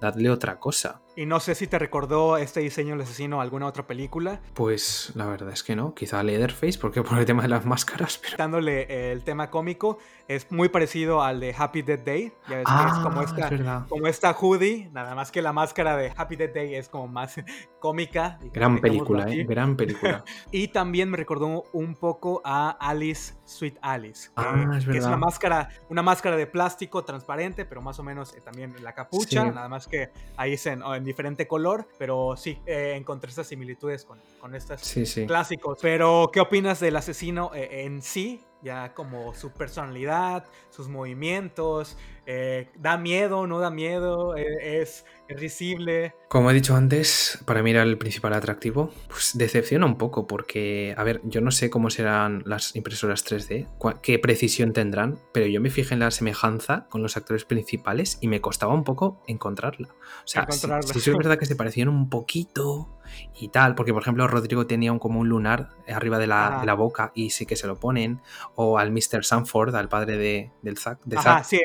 S2: dadle otra cosa.
S1: Y no sé si te recordó este diseño del asesino a alguna otra película.
S2: Pues la verdad es que no, quizá Leatherface, porque por el tema de las máscaras.
S1: Pero... Dándole el tema cómico, es muy parecido al de Happy Dead Day. Ya ves que es como ah, esta, como esta hoodie, nada más que la máscara de Happy Dead Day es como más cómica.
S2: Gran película, ¿eh? Gran película.
S1: y también me recordó un poco a Alice Sweet Alice.
S2: ah, es verdad.
S1: Que es una máscara, una máscara de plástico transparente, pero más o menos eh, también la capucha, nada más que ahí es en, diferente color, pero sí, eh, encontré estas similitudes con, con estos clásicos. Pero, ¿qué opinas del asesino eh, en sí? Ya como su personalidad, sus movimientos, eh, da miedo, no da miedo, es es risible.
S2: Como he dicho antes, para mí era el principal atractivo. Pues decepciona un poco porque, a ver, yo no sé cómo serán las impresoras 3D, qué precisión tendrán, pero yo me fijé en la semejanza con los actores principales y me costaba un poco encontrarla. O sea, si, es verdad que se parecían un poquito y tal, porque por ejemplo Rodrigo tenía un, como un lunar arriba de la, la, boca y sí que se lo ponen, o al Mr. Sanford, al padre de, del Zack, de
S1: sí,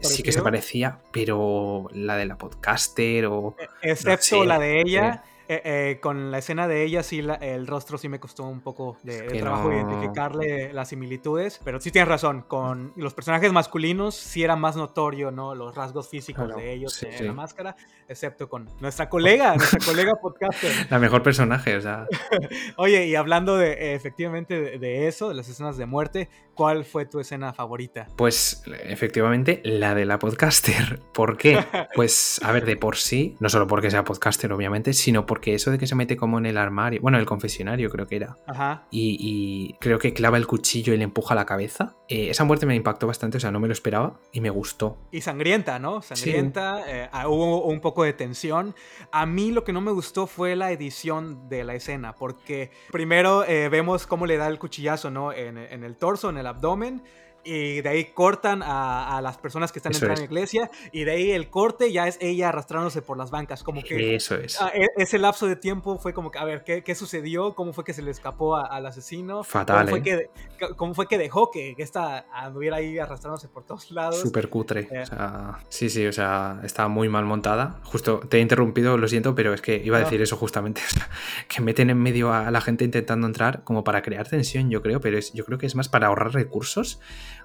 S2: sí que se parecía, pero la de la podcast o...
S1: E, excepto la de ella, eh, eh, con la escena de ella, sí, el rostro sí me costó un poco de, trabajo identificarle las similitudes, pero sí tienes razón, con los personajes masculinos sí era más notorio, ¿no? Los rasgos físicos de ellos en la máscara, excepto con nuestra colega, nuestra colega podcaster.
S2: La mejor personaje, o sea.
S1: Oye, y hablando de efectivamente de, eso, de las escenas de muerte, ¿cuál fue tu escena favorita?
S2: Pues efectivamente la de la podcaster. ¿Por qué? Pues a ver, de por sí, no solo porque sea podcaster, obviamente, sino porque eso de que se mete como en el armario, bueno, el confesionario creo que era,
S1: Ajá.
S2: Y, creo que clava el cuchillo y le empuja la cabeza, eh, esa muerte me impactó bastante, o sea, no me lo esperaba y me gustó.
S1: Y sangrienta, ¿no? Sangrienta, eh, ah, hubo un poco de tensión. A mí lo que no me gustó fue la edición de la escena, porque primero eh, vemos cómo le da el cuchillazo, ¿no? En, en el torso, en el abdomen y de ahí cortan a, las personas que están entrando en la iglesia y de ahí el corte ya es ella arrastrándose por las bancas como que
S2: eso es.
S1: E, ese lapso de tiempo fue como que a ver ¿qué, qué sucedió cómo fue que se le escapó al asesino
S2: fatal
S1: ¿Cómo fue,
S2: ¿eh?
S1: que, cómo fue que dejó que, esta anduviera ahí arrastrándose por todos lados
S2: súper cutre eh. o sea, sí sí o sea estaba muy mal montada. Justo te he interrumpido lo siento pero es que iba a decir eso justamente que meten en medio a la gente intentando entrar como para crear tensión yo creo pero es, yo creo que es más para ahorrar recursos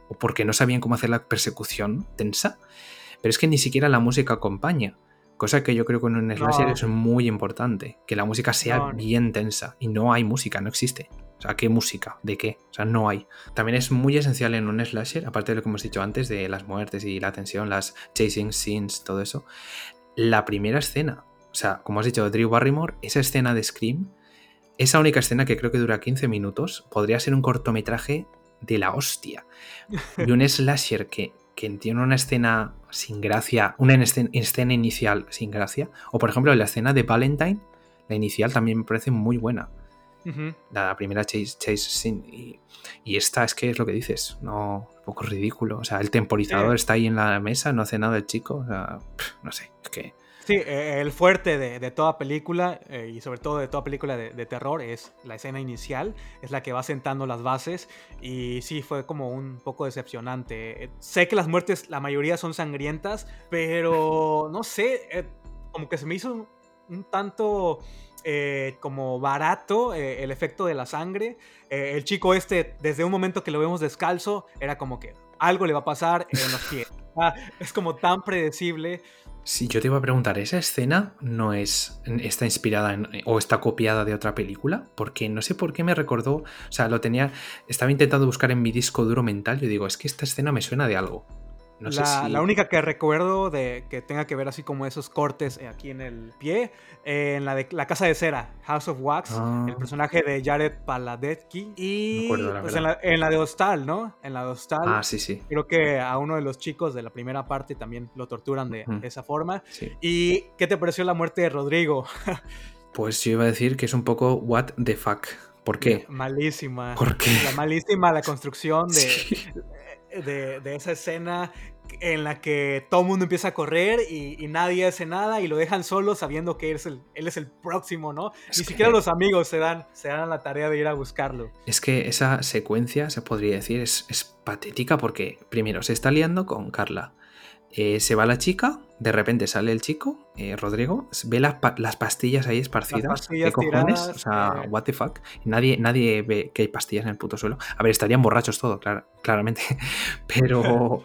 S2: o porque no sabían cómo hacer la persecución tensa, pero es que ni siquiera la música acompaña. Cosa que yo creo que en un slasher es muy importante, que la música sea bien tensa. Y no hay música, no existe. O sea, ¿qué música? ¿De qué? O sea, no hay. También es muy esencial en un slasher, aparte de lo que hemos dicho antes, de las muertes y la tensión, las chasing scenes, todo eso. La primera escena. O O sea, como has dicho, Drew Barrymore, esa escena de Scream, esa única escena que creo que dura 15 minutos, podría ser un cortometraje de la hostia. Y un slasher que, que tiene una escena sin gracia, una escena inicial sin gracia, o por ejemplo la escena de Valentine, la inicial también me parece muy buena. La primera Chase, chase y, y, esta es que es lo que dices, no, un poco ridículo. O sea, el temporizador está ahí en la mesa, no hace nada el chico. O sea, no sé, es que.
S1: Sí, e, el fuerte de, toda película, eh, y sobre todo de toda película de, terror, es la escena inicial, es la que va sentando las bases, y sí, fue como un poco decepcionante. Sé que las muertes, la mayoría son sangrientas, pero no sé, eh, como que se me hizo un tanto eh, como barato eh, el efecto de la sangre. Eh, el chico este, desde un momento que lo vemos descalzo, era como que algo le va a pasar en los pies. Ah, es como tan predecible.
S2: Sí, yo te iba a preguntar, ¿esa escena no es está inspirada en, o está copiada de otra película? Porque no sé por qué me recordó, o sea, lo tenía, estaba intentando buscar en mi disco duro mental, yo digo, es que esta escena me suena de algo
S1: la, única que recuerdo de que tenga que ver así como esos cortes eh, aquí en el pie, eh, en la de la casa de cera, House of Wax, el ah. personaje de Jared Paladetsky. Y pues, en, la, de Hostal, ¿no? En la de Hostal.
S2: Ah, sí, sí.
S1: Creo que a uno de los chicos de la primera parte también lo torturan de esa forma. ¿Y qué te pareció la muerte de Rodrigo?
S2: pues yo iba a decir que es un poco what the fuck. ¿Por qué?
S1: Malísima.
S2: ¿Por qué?
S1: La malísima la construcción de, de, esa escena en la que todo el mundo empieza a correr y, nadie hace nada y lo dejan solo sabiendo que él es el, él es el próximo, ¿no? Ni siquiera los amigos se dan, se dan la tarea de ir a buscarlo.
S2: Es que esa secuencia, se podría decir, es, es patética porque primero se está liando con Carla. Eh, se va la chica, de repente sale el chico, eh, Rodrigo, ve las, pastillas ahí esparcidas. ¿Qué cojones? o sea, eh. what the fuck. Nadie, nadie ve que hay pastillas en el puto suelo. A ver, estarían borrachos todo, claramente. Pero,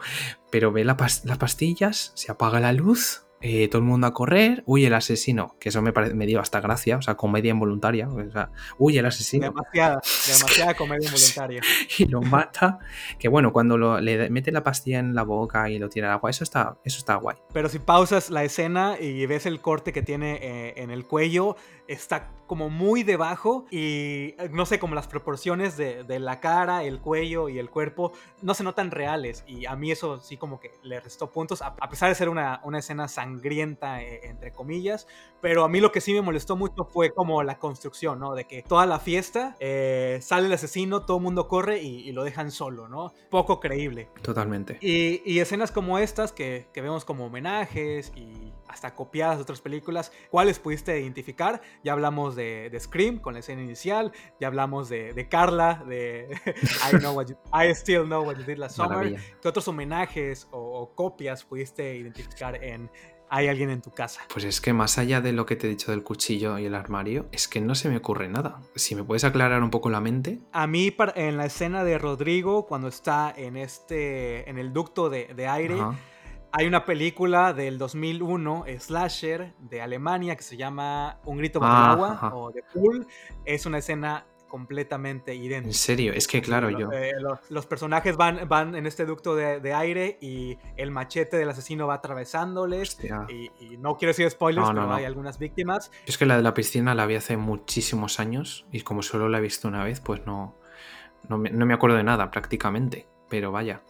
S2: pero ve las pastillas, se apaga la luz, eh, todo el mundo a correr, huye el asesino, que eso me, me dio hasta gracia, o sea, comedia involuntaria, o sea, huye el asesino.
S1: Demasiada, demasiada comedia involuntaria.
S2: y lo mata, que bueno, cuando le mete la pastilla en la boca y lo tira al agua, eso está, eso está guay.
S1: Pero si pausas la escena y ves el corte que tiene eh, en el cuello, está como muy debajo y eh, no sé, como las proporciones de, la cara, el cuello y el cuerpo no se notan reales y a mí eso sí como que le restó puntos, a, pesar de ser una, una escena sangrienta, eh, entre comillas, pero a mí lo que sí me molestó mucho fue como la construcción, ¿no? De que toda la fiesta eh, sale el asesino, todo el mundo corre y, lo dejan solo, ¿no? Poco creíble.
S2: Totalmente.
S1: Y, escenas como estas que, vemos como homenajes y hasta copiadas de otras películas, ¿cuáles pudiste identificar? Ya hablamos de, Scream con la escena inicial, ya hablamos de, Carla, de I, know what I Still Know What You Did Last Summer. ¿Qué otros homenajes o copias pudiste identificar en hay alguien en tu casa.
S2: Pues es que más allá de lo que te he dicho del cuchillo y el armario, es que no se me ocurre nada. Si me puedes aclarar un poco la mente.
S1: A mí, en la escena de Rodrigo, cuando está en este. en el ducto de, aire. Hay una película del 2001, Slasher, de Alemania, que se llama Un grito bajo ah, agua o The Pool. Es una escena completamente idéntico.
S2: En serio, es que claro, yo.
S1: Eh, los, personajes van, van en este ducto de, aire y el machete del asesino va atravesándoles. Y, no quiero decir spoilers, pero hay algunas víctimas.
S2: es que la de la piscina la vi hace muchísimos años y como solo la he visto una vez, pues no, no, me, acuerdo de nada prácticamente. Pero vaya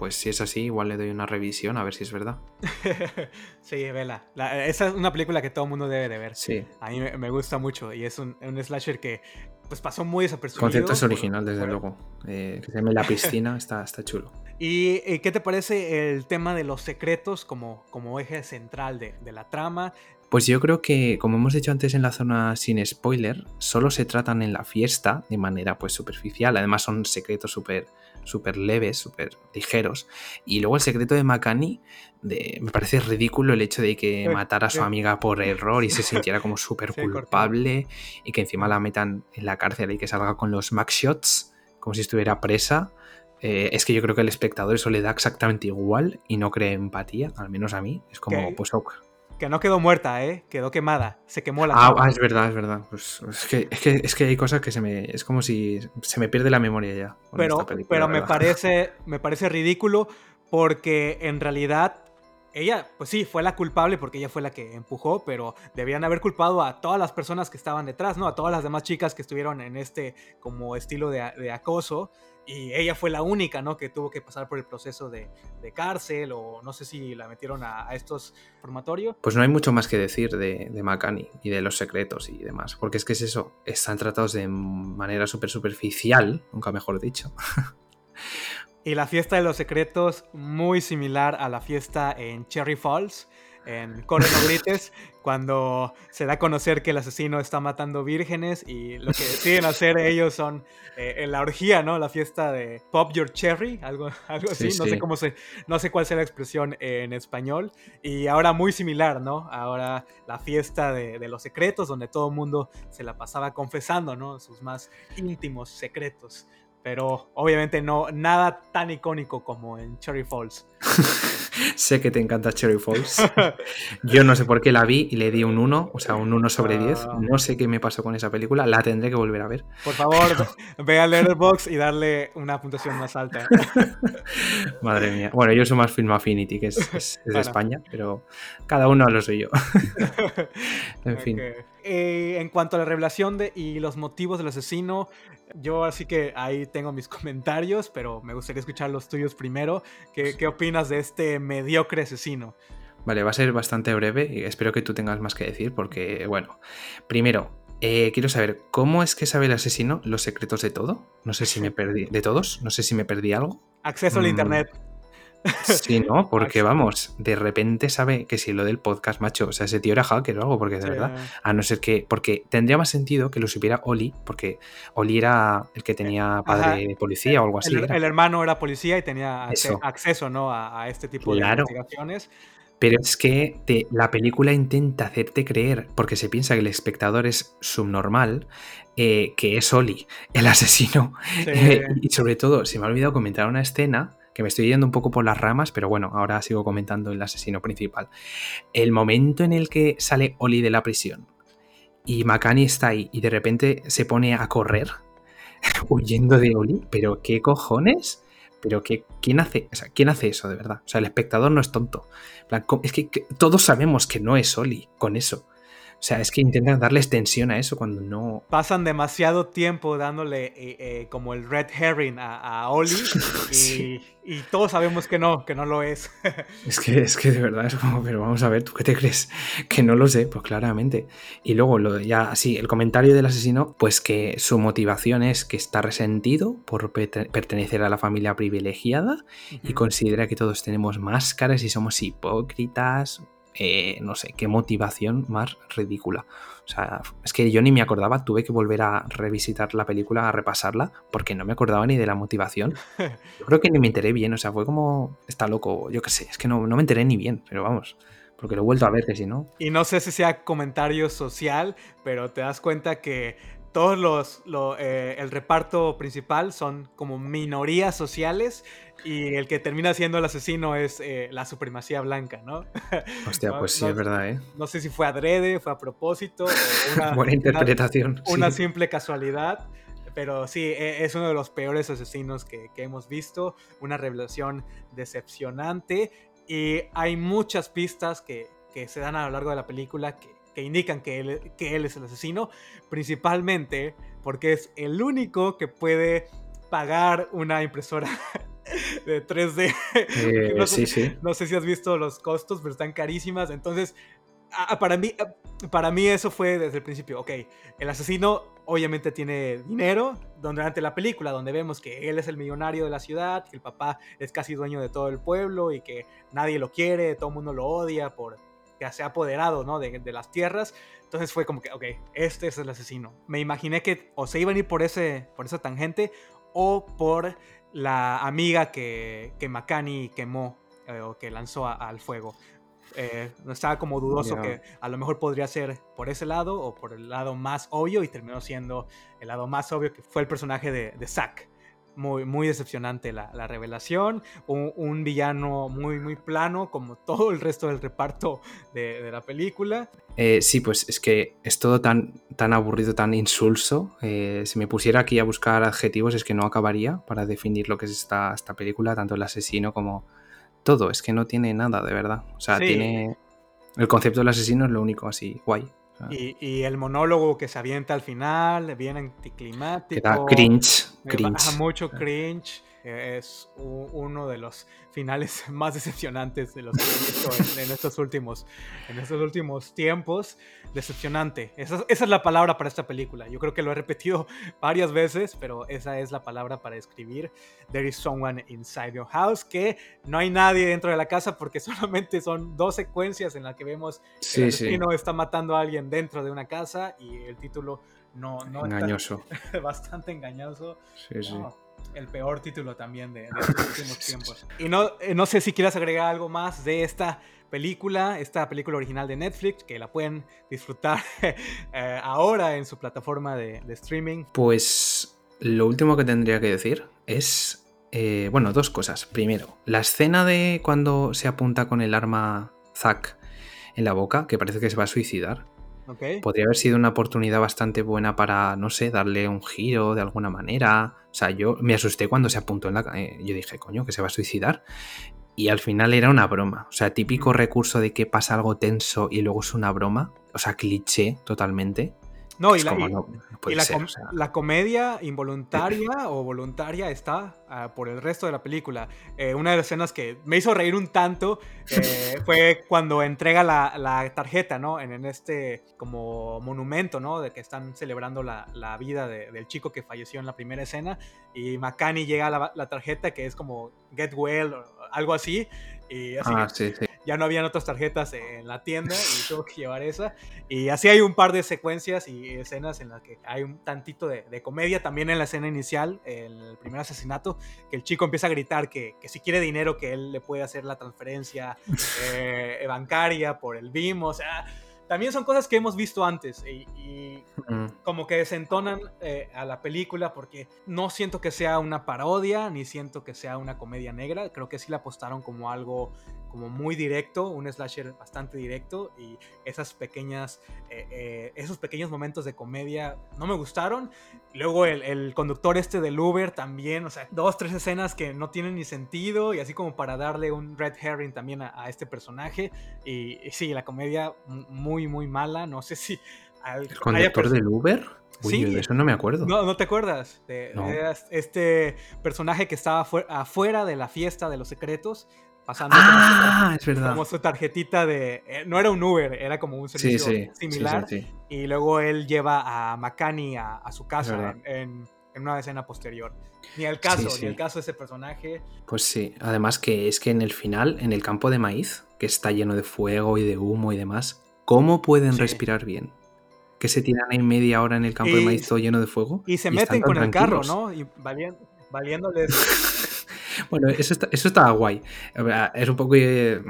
S2: pues si es así, igual le doy una revisión a ver si es verdad.
S1: sí, vela. esa es una película que todo el mundo debe de ver.
S2: Sí.
S1: A mí me, gusta mucho y es un, un, slasher que pues pasó muy desapercibido.
S2: El concepto es original, desde luego. Eh, que se llame La Piscina, está, está chulo.
S1: ¿Y qué te parece el tema de los secretos como, como eje central de, de la trama?
S2: Pues yo creo que, como hemos dicho antes en la zona sin spoiler, solo se tratan en la fiesta de manera pues superficial. Además son secretos súper super leves, súper ligeros. Y luego el secreto de Makani, de, me parece ridículo el hecho de que matara a su amiga por error y se sintiera como súper culpable y que encima la metan en la cárcel y que salga con los max shots como si estuviera presa. Eh, es que yo creo que al espectador eso le da exactamente igual y no cree empatía, al menos a mí. Es como, pues
S1: que no quedó muerta, ¿eh? Quedó quemada. Se quemó la
S2: Ah, ah es verdad, es verdad. Pues, es, que, es, que, es, que, hay cosas que se me. Es como si se me pierde la memoria ya.
S1: Pero, pero me, parece, me parece ridículo porque en realidad ella, pues sí, fue la culpable porque ella fue la que empujó, pero debían haber culpado a todas las personas que estaban detrás, ¿no? A todas las demás chicas que estuvieron en este como estilo de, de acoso y ella fue la única, ¿no? Que tuvo que pasar por el proceso de, de cárcel o no sé si la metieron a, a, estos formatorios.
S2: Pues no hay mucho más que decir de, de Macani y de los secretos y demás, porque es que es eso, están tratados de manera súper superficial, nunca mejor dicho.
S1: y la fiesta de los secretos muy similar a la fiesta en Cherry Falls en Corre no grites, cuando se da a conocer que el asesino está matando vírgenes y lo que deciden hacer ellos son eh, en la orgía, ¿no? La fiesta de Pop Your Cherry, algo, algo así, sí, no sí. sé cómo se, no sé cuál sea la expresión en español. Y ahora muy similar, ¿no? Ahora la fiesta de, de los secretos, donde todo el mundo se la pasaba confesando, ¿no? Sus más íntimos secretos. Pero obviamente no, nada tan icónico como en Cherry Falls.
S2: sé que te encanta Cherry Falls. Yo no sé por qué la vi y le di un 1, o sea, un 1 sobre 10. No sé qué me pasó con esa película, la tendré que volver a ver.
S1: Por favor, ve a Letterboxd y darle una puntuación más alta.
S2: Madre mía. Bueno, yo soy más Film Affinity, que es, es, es de bueno. España, pero cada uno a lo suyo. en fin.
S1: Eh, en cuanto a la revelación de, y los motivos del asesino, yo así que ahí tengo mis comentarios, pero me gustaría escuchar los tuyos primero. ¿Qué, qué opinas de este mediocre asesino?
S2: Vale, va a ser bastante breve y espero que tú tengas más que decir porque, bueno, primero, eh, quiero saber, ¿cómo es que sabe el asesino los secretos de todo? No sé si me perdí, de todos, no sé si me perdí algo.
S1: Acceso al mm. internet.
S2: Sí, ¿no? Porque vamos, de repente sabe que si lo del podcast, macho, o sea, ese tío era hacker o algo, porque de sí. verdad, a no ser que, porque tendría más sentido que lo supiera Oli, porque Oli era el que tenía padre Ajá. policía o algo así.
S1: El, el, hermano era policía y tenía Eso. acceso, ¿no? A, a este tipo
S2: claro.
S1: de investigaciones.
S2: Pero es que te, la película intenta hacerte creer, porque se piensa que el espectador es subnormal, eh, que es Oli, el asesino. Sí. Eh, y sobre todo, se me ha olvidado comentar una escena que me estoy yendo un poco por las ramas, pero bueno, ahora sigo comentando el asesino principal. El momento en el que sale Oli de la prisión y Makani está ahí y de repente se pone a correr huyendo de Oli, pero ¿qué cojones? Pero que, ¿quién, hace, o sea, ¿quién hace eso de verdad? O sea, el espectador no es tonto. Es que, que todos sabemos que no es Oli con eso. O sea, es que intentan darle extensión a eso cuando no.
S1: Pasan demasiado tiempo dándole eh, eh, como el red herring a, a Oli y, sí. y, todos sabemos que no, que no lo es.
S2: es, que, es que de verdad es como, pero vamos a ver, ¿tú qué te crees? Que no lo sé, pues claramente. Y luego, lo, ya así, el comentario del asesino, pues que su motivación es que está resentido por pertenecer a la familia privilegiada uh -huh. y considera que todos tenemos máscaras y somos hipócritas eh, no sé, qué motivación más ridícula. O sea, es que yo ni me acordaba, tuve que volver a revisitar la película, a repasarla, porque no me acordaba ni de la motivación. Yo creo que ni me enteré bien, o sea, fue como, está loco, yo qué sé, es que no, no me enteré ni bien, pero vamos, porque lo he vuelto a ver, que si no.
S1: Y no sé si sea comentario social, pero te das cuenta que todos los, lo, eh, el reparto principal son como minorías sociales y el que termina siendo el asesino es eh, la supremacía blanca, ¿no?
S2: Hostia, pues sí,
S1: no,
S2: es verdad, ¿eh?
S1: No sé si fue adrede, fue a propósito, o una,
S2: Buena interpretación.
S1: Una, una, simple casualidad. Pero sí, e, es uno de los peores asesinos que, que hemos visto. Una revelación decepcionante. Y hay muchas pistas que, que se dan a lo largo de la película que, que indican que él, que él es el asesino, principalmente porque es el único que puede pagar una impresora de 3D.
S2: Eh,
S1: no,
S2: sí,
S1: sé,
S2: sí.
S1: no sé si has visto los costos, pero están carísimas. Entonces, para mí, para mí eso fue desde el principio. Ok, el asesino obviamente tiene dinero, durante la película, donde vemos que él es el millonario de la ciudad, que el papá es casi dueño de todo el pueblo y que nadie lo quiere, todo el mundo lo odia por que se ha apoderado ¿no? de, de, las tierras. Entonces fue como que, ok, este es el asesino. Me imaginé que o se iban a ir por, ese, por esa tangente o por la amiga que, que Makani quemó eh, o que lanzó a, al fuego. Eh, estaba como dudoso yeah. que a lo mejor podría ser por ese lado o por el lado más obvio y terminó siendo el lado más obvio que fue el personaje de, de Zack muy, muy decepcionante la, la revelación. Un, un, villano muy, muy plano, como todo el resto del reparto de, de la película.
S2: Eh, sí, pues es que es todo tan, tan aburrido, tan insulso. Eh, si me pusiera aquí a buscar adjetivos, es que no acabaría para definir lo que es esta, esta película, tanto el asesino como todo, es que no tiene nada, de verdad. O sea, tiene... El concepto del asesino es lo único así, guay.
S1: Y, el monólogo que se avienta al final, bien anticlimático. Que
S2: da cringe. cringe.
S1: mucho cringe. Es uno de los finales más decepcionantes de los que he visto en, estos, últimos, en estos últimos tiempos. Decepcionante. Esa, es la palabra para esta película. Yo creo que lo he repetido varias veces, pero esa es la palabra para describir There is someone inside your house, que no hay nadie dentro de la casa porque solamente son dos secuencias en las que vemos que el está matando a alguien dentro de una casa y el título no... no
S2: engañoso.
S1: bastante engañoso. Sí, sí el peor título también de, los últimos tiempos. Y no, eh, no sé si quieras agregar algo más de esta película, esta película original de Netflix, que la pueden disfrutar eh, ahora en su plataforma de, streaming.
S2: Pues lo último que tendría que decir es, eh, bueno, dos cosas. Primero, la escena de cuando se apunta con el arma Zack en la boca, que parece que se va a suicidar. Podría haber sido una oportunidad bastante buena para, no sé, darle un giro de alguna manera. O sea, yo me asusté cuando se apuntó en la... Eh, yo dije, coño, que se va a suicidar. Y al final era una broma. O sea, típico recurso de que pasa algo tenso y luego es una broma. O sea, cliché totalmente.
S1: No, y, la, la, comedia involuntaria o voluntaria está ah, por el resto de la película. Eh, una de las escenas que me hizo reír un tanto eh, fue cuando entrega la, tarjeta, ¿no? En, este como monumento, ¿no? De que están celebrando la, vida del chico que falleció en la primera escena. Y Makani llega a la, tarjeta que es como Get Well o algo así. Y así ah, sí, sí ya no habían otras tarjetas en la tienda y tuvo que llevar esa. Y así hay un par de secuencias y escenas en las que hay un tantito de, comedia. También en la escena inicial, el primer asesinato, que el chico empieza a gritar que, que si quiere dinero, que él le puede hacer la transferencia eh, bancaria por el BIM. O sea, también son cosas que hemos visto antes y, como que desentonan eh, a la película porque no siento que sea una parodia ni siento que sea una comedia negra. Creo que sí la apostaron como algo como muy directo, un slasher bastante directo y esas pequeñas, eh, eh, esos pequeños momentos de comedia no me gustaron. Luego el, conductor este del Uber también, o sea, dos, tres escenas que no tienen ni sentido y así como para darle un red herring también a, este personaje. Y, sí, la comedia muy, muy mala, no sé si...
S2: ¿El conductor del Uber? sí, de eso no me acuerdo.
S1: No, ¿no te acuerdas? De, este personaje que estaba afuera de la fiesta de los secretos pasando
S2: ah, es verdad.
S1: como su tarjetita de... Eh, no era un Uber, era como un servicio similar. y luego él lleva a Makani a, su casa en, una escena posterior. Ni el caso, ni el caso de ese personaje.
S2: Pues sí, además que es que en el final, en el campo de maíz, que está lleno de fuego y de humo y demás, ¿cómo pueden respirar bien? Que se tiran ahí media hora en el campo de maíz todo lleno de fuego.
S1: Y se meten con el carro, ¿no? Y valiéndoles
S2: bueno, eso, está, eso estaba guay. Es un poco eh,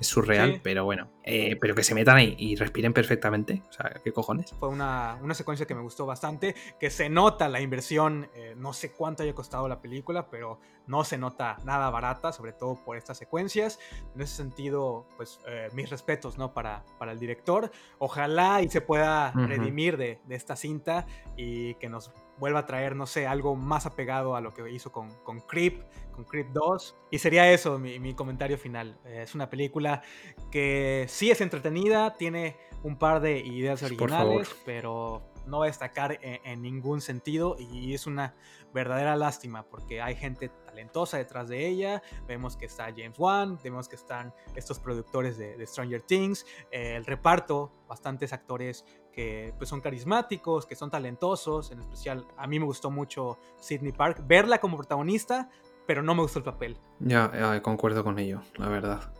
S2: surreal, pero bueno. Eh, pero que se metan ahí y respiren perfectamente. O sea, ¿qué cojones?
S1: Fue una, secuencia que me gustó bastante. Que se nota la inversión. Eh, no sé cuánto haya costado la película, pero no se nota nada barata, sobre todo por estas secuencias. En ese sentido, pues mis respetos, ¿no? Para, para el director. Ojalá y se pueda redimir de, de esta cinta y que nos vuelva a traer, no sé, algo más apegado a lo que hizo con, con Creep, con Creep 2. Y sería eso mi, comentario final. es una película que sí es entretenida, tiene un par de ideas originales, pero no va a destacar en, ningún sentido y es una verdadera lástima porque hay gente talentosa detrás de ella. Vemos que está James Wan, vemos que están estos productores de, Stranger Things, eh, el reparto, bastantes actores que pues, son carismáticos, que son talentosos, en especial a mí me gustó mucho Sidney Park, verla como protagonista, pero no me gustó el papel.
S2: Ya, concuerdo con ello, la verdad.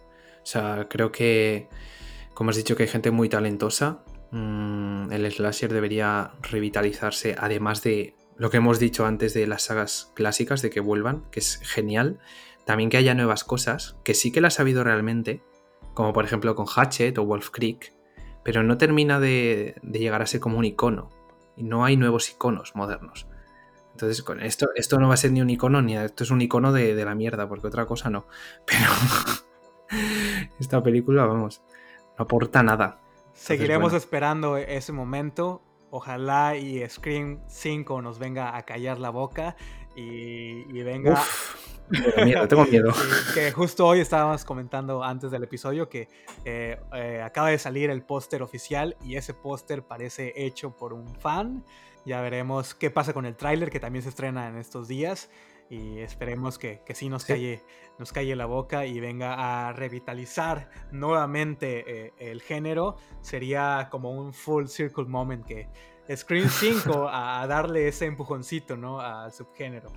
S2: O sea, creo que, como has dicho, que hay gente muy talentosa. Mm, el slasher debería revitalizarse, además de lo que hemos dicho antes de las sagas clásicas, de que vuelvan, que es genial. También que haya nuevas cosas, que sí que las ha habido realmente, como por ejemplo con Hatchet o Wolf Creek, pero no termina de, llegar a ser como un icono. Y no hay nuevos iconos modernos. Entonces, con esto, esto no va a ser ni un icono, ni esto es un icono de, la mierda, porque otra cosa no. Pero esta película, vamos, no aporta nada.
S1: Seguiremos esperando ese momento. Ojalá y Scream 5 nos venga a callar la boca y, venga
S2: Tengo miedo, tengo miedo.
S1: que justo hoy estábamos comentando antes del episodio que eh, eh, acaba de salir el póster oficial y ese póster parece hecho por un fan. Ya veremos qué pasa con el tráiler que también se estrena en estos días y esperemos que, que sí nos calle nos calle la boca y venga a revitalizar nuevamente eh, el género sería como un full circle moment que Scream 5 a darle ese empujoncito ¿no? al subgénero.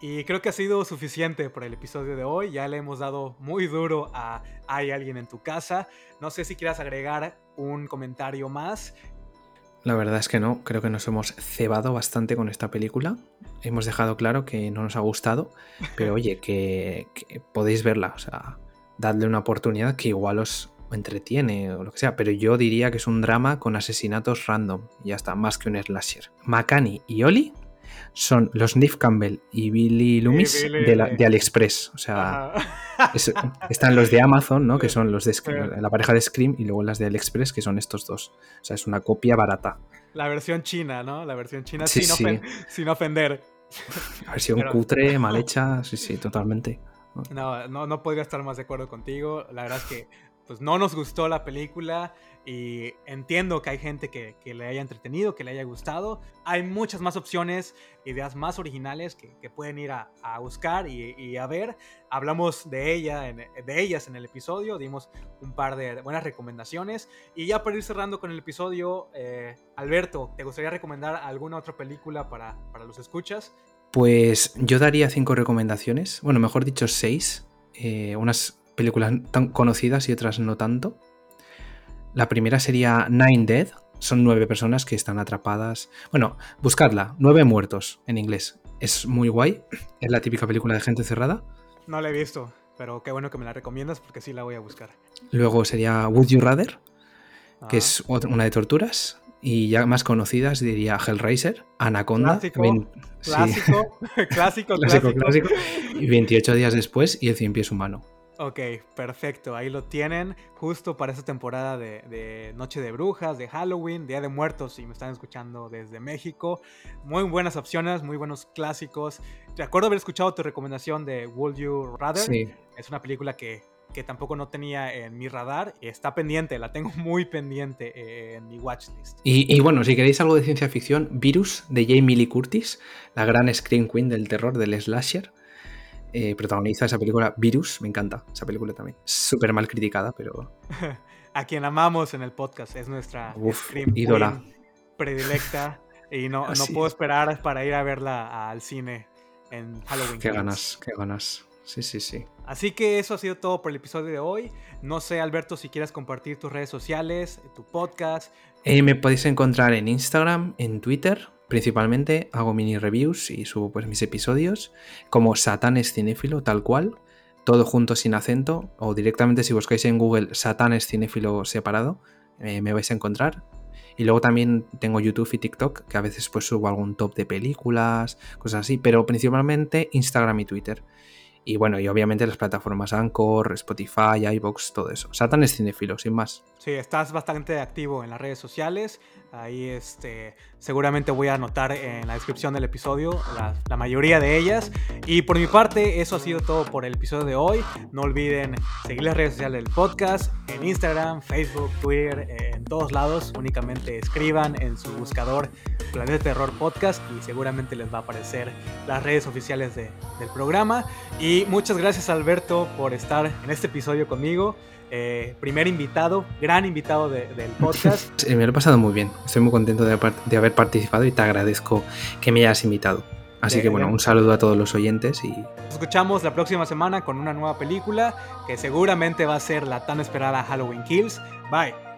S1: Y creo que ha sido suficiente por el episodio de hoy. Ya le hemos dado muy duro a Hay alguien en tu casa. No sé si quieras agregar un comentario más.
S2: La verdad es que no. Creo que nos hemos cebado bastante con esta película. Hemos dejado claro que no nos ha gustado. Pero oye, que, podéis verla. O sea, dadle una oportunidad que igual os entretiene o lo que sea. Pero yo diría que es un drama con asesinatos random. Y ya está, más que un slasher. Makani y Oli son los Nif Campbell y Billy Loomis de, AliExpress. O sea, están los de Amazon, ¿no? Que son los de la pareja de Scream, y luego las de AliExpress, que son estos dos. O sea, es una copia barata.
S1: La versión china, ¿no? La versión china sin, ofender.
S2: La versión cutre, mal hecha, sí, sí, totalmente.
S1: No, no, no podría estar más de acuerdo contigo. La verdad es que pues no nos gustó la película y entiendo que hay gente que, le haya entretenido, que le haya gustado. Hay muchas más opciones, ideas más originales que, pueden ir a, buscar y, a ver. Hablamos de, ella de ellas en el episodio, dimos un par de buenas recomendaciones. Y ya para ir cerrando con el episodio, eh, Alberto, ¿te gustaría recomendar alguna otra película para, los escuchas?
S2: Pues yo daría cinco recomendaciones, bueno, mejor dicho seis. Eh, unas películas tan conocidas y otras no tanto. La primera sería Nine Dead. Son nueve personas que están atrapadas. Bueno, buscarla. Nueve muertos en inglés. Es muy guay. Es la típica película de gente cerrada.
S1: No la he visto, pero qué bueno que me la recomiendas porque sí la voy a buscar.
S2: Luego sería Would You Rather, que es una de torturas. Y ya más conocidas diría Hellraiser, Anaconda.
S1: Clásico, clásico, clásico, clásico, clásico,
S2: Y 28 días después y el cien pies humano.
S1: Ok, perfecto. Ahí lo tienen. Justo para esta temporada de, Noche de Brujas, de Halloween, Día de Muertos, si me están escuchando desde México. Muy buenas opciones, muy buenos clásicos. Recuerdo haber escuchado tu recomendación de Would You Rather. Sí. Es una película que, tampoco no tenía en mi radar. Está pendiente, la tengo muy pendiente en mi watchlist.
S2: Y, y bueno, si queréis algo de ciencia ficción, Virus de Jamie Lee Curtis, la gran screen queen del terror, del slasher eh, protagoniza esa película Virus, me encanta esa película también. Súper mal criticada, pero...
S1: A quien amamos en el podcast, es nuestra
S2: ídola
S1: predilecta y no, no puedo esperar para ir a verla al cine en Halloween.
S2: Qué ganas, qué ganas. Sí, sí, sí.
S1: Así que eso ha sido todo por el episodio de hoy. No sé, Alberto, si quieres compartir tus redes sociales, tu podcast.
S2: Eh, me podéis encontrar en Instagram, en Twitter, Principalmente hago mini reviews y subo pues mis episodios como Satán es cinéfilo, tal cual, todo junto sin acento, o directamente si buscáis en Google Satán es cinéfilo separado, eh, me vais a encontrar. Y luego también tengo YouTube y TikTok, que a veces pues subo algún top de películas, cosas así, pero principalmente Instagram y Twitter. Y bueno, y obviamente las plataformas Anchor, Spotify, iBox, todo eso. Satan es cinéfilo, sin más.
S1: Sí, estás bastante activo en las redes sociales. Ahí este, seguramente voy a anotar en la descripción del episodio la, mayoría de ellas. Y por mi parte, eso ha sido todo por el episodio de hoy. No olviden seguir las redes sociales del podcast en Instagram, Facebook, Twitter, en todos lados. Únicamente escriban en su buscador Planeta Terror Podcast y seguramente les va a aparecer las redes oficiales del programa. Y muchas gracias Alberto por estar en este episodio conmigo. Eh, primer invitado, gran invitado del podcast.
S2: me lo he pasado muy bien. Estoy muy contento de, haber participado y te agradezco que me hayas invitado. Así que bueno, un saludo a todos los oyentes y...
S1: Nos escuchamos la próxima semana con una nueva película que seguramente va a ser la tan esperada Halloween Kills. Bye.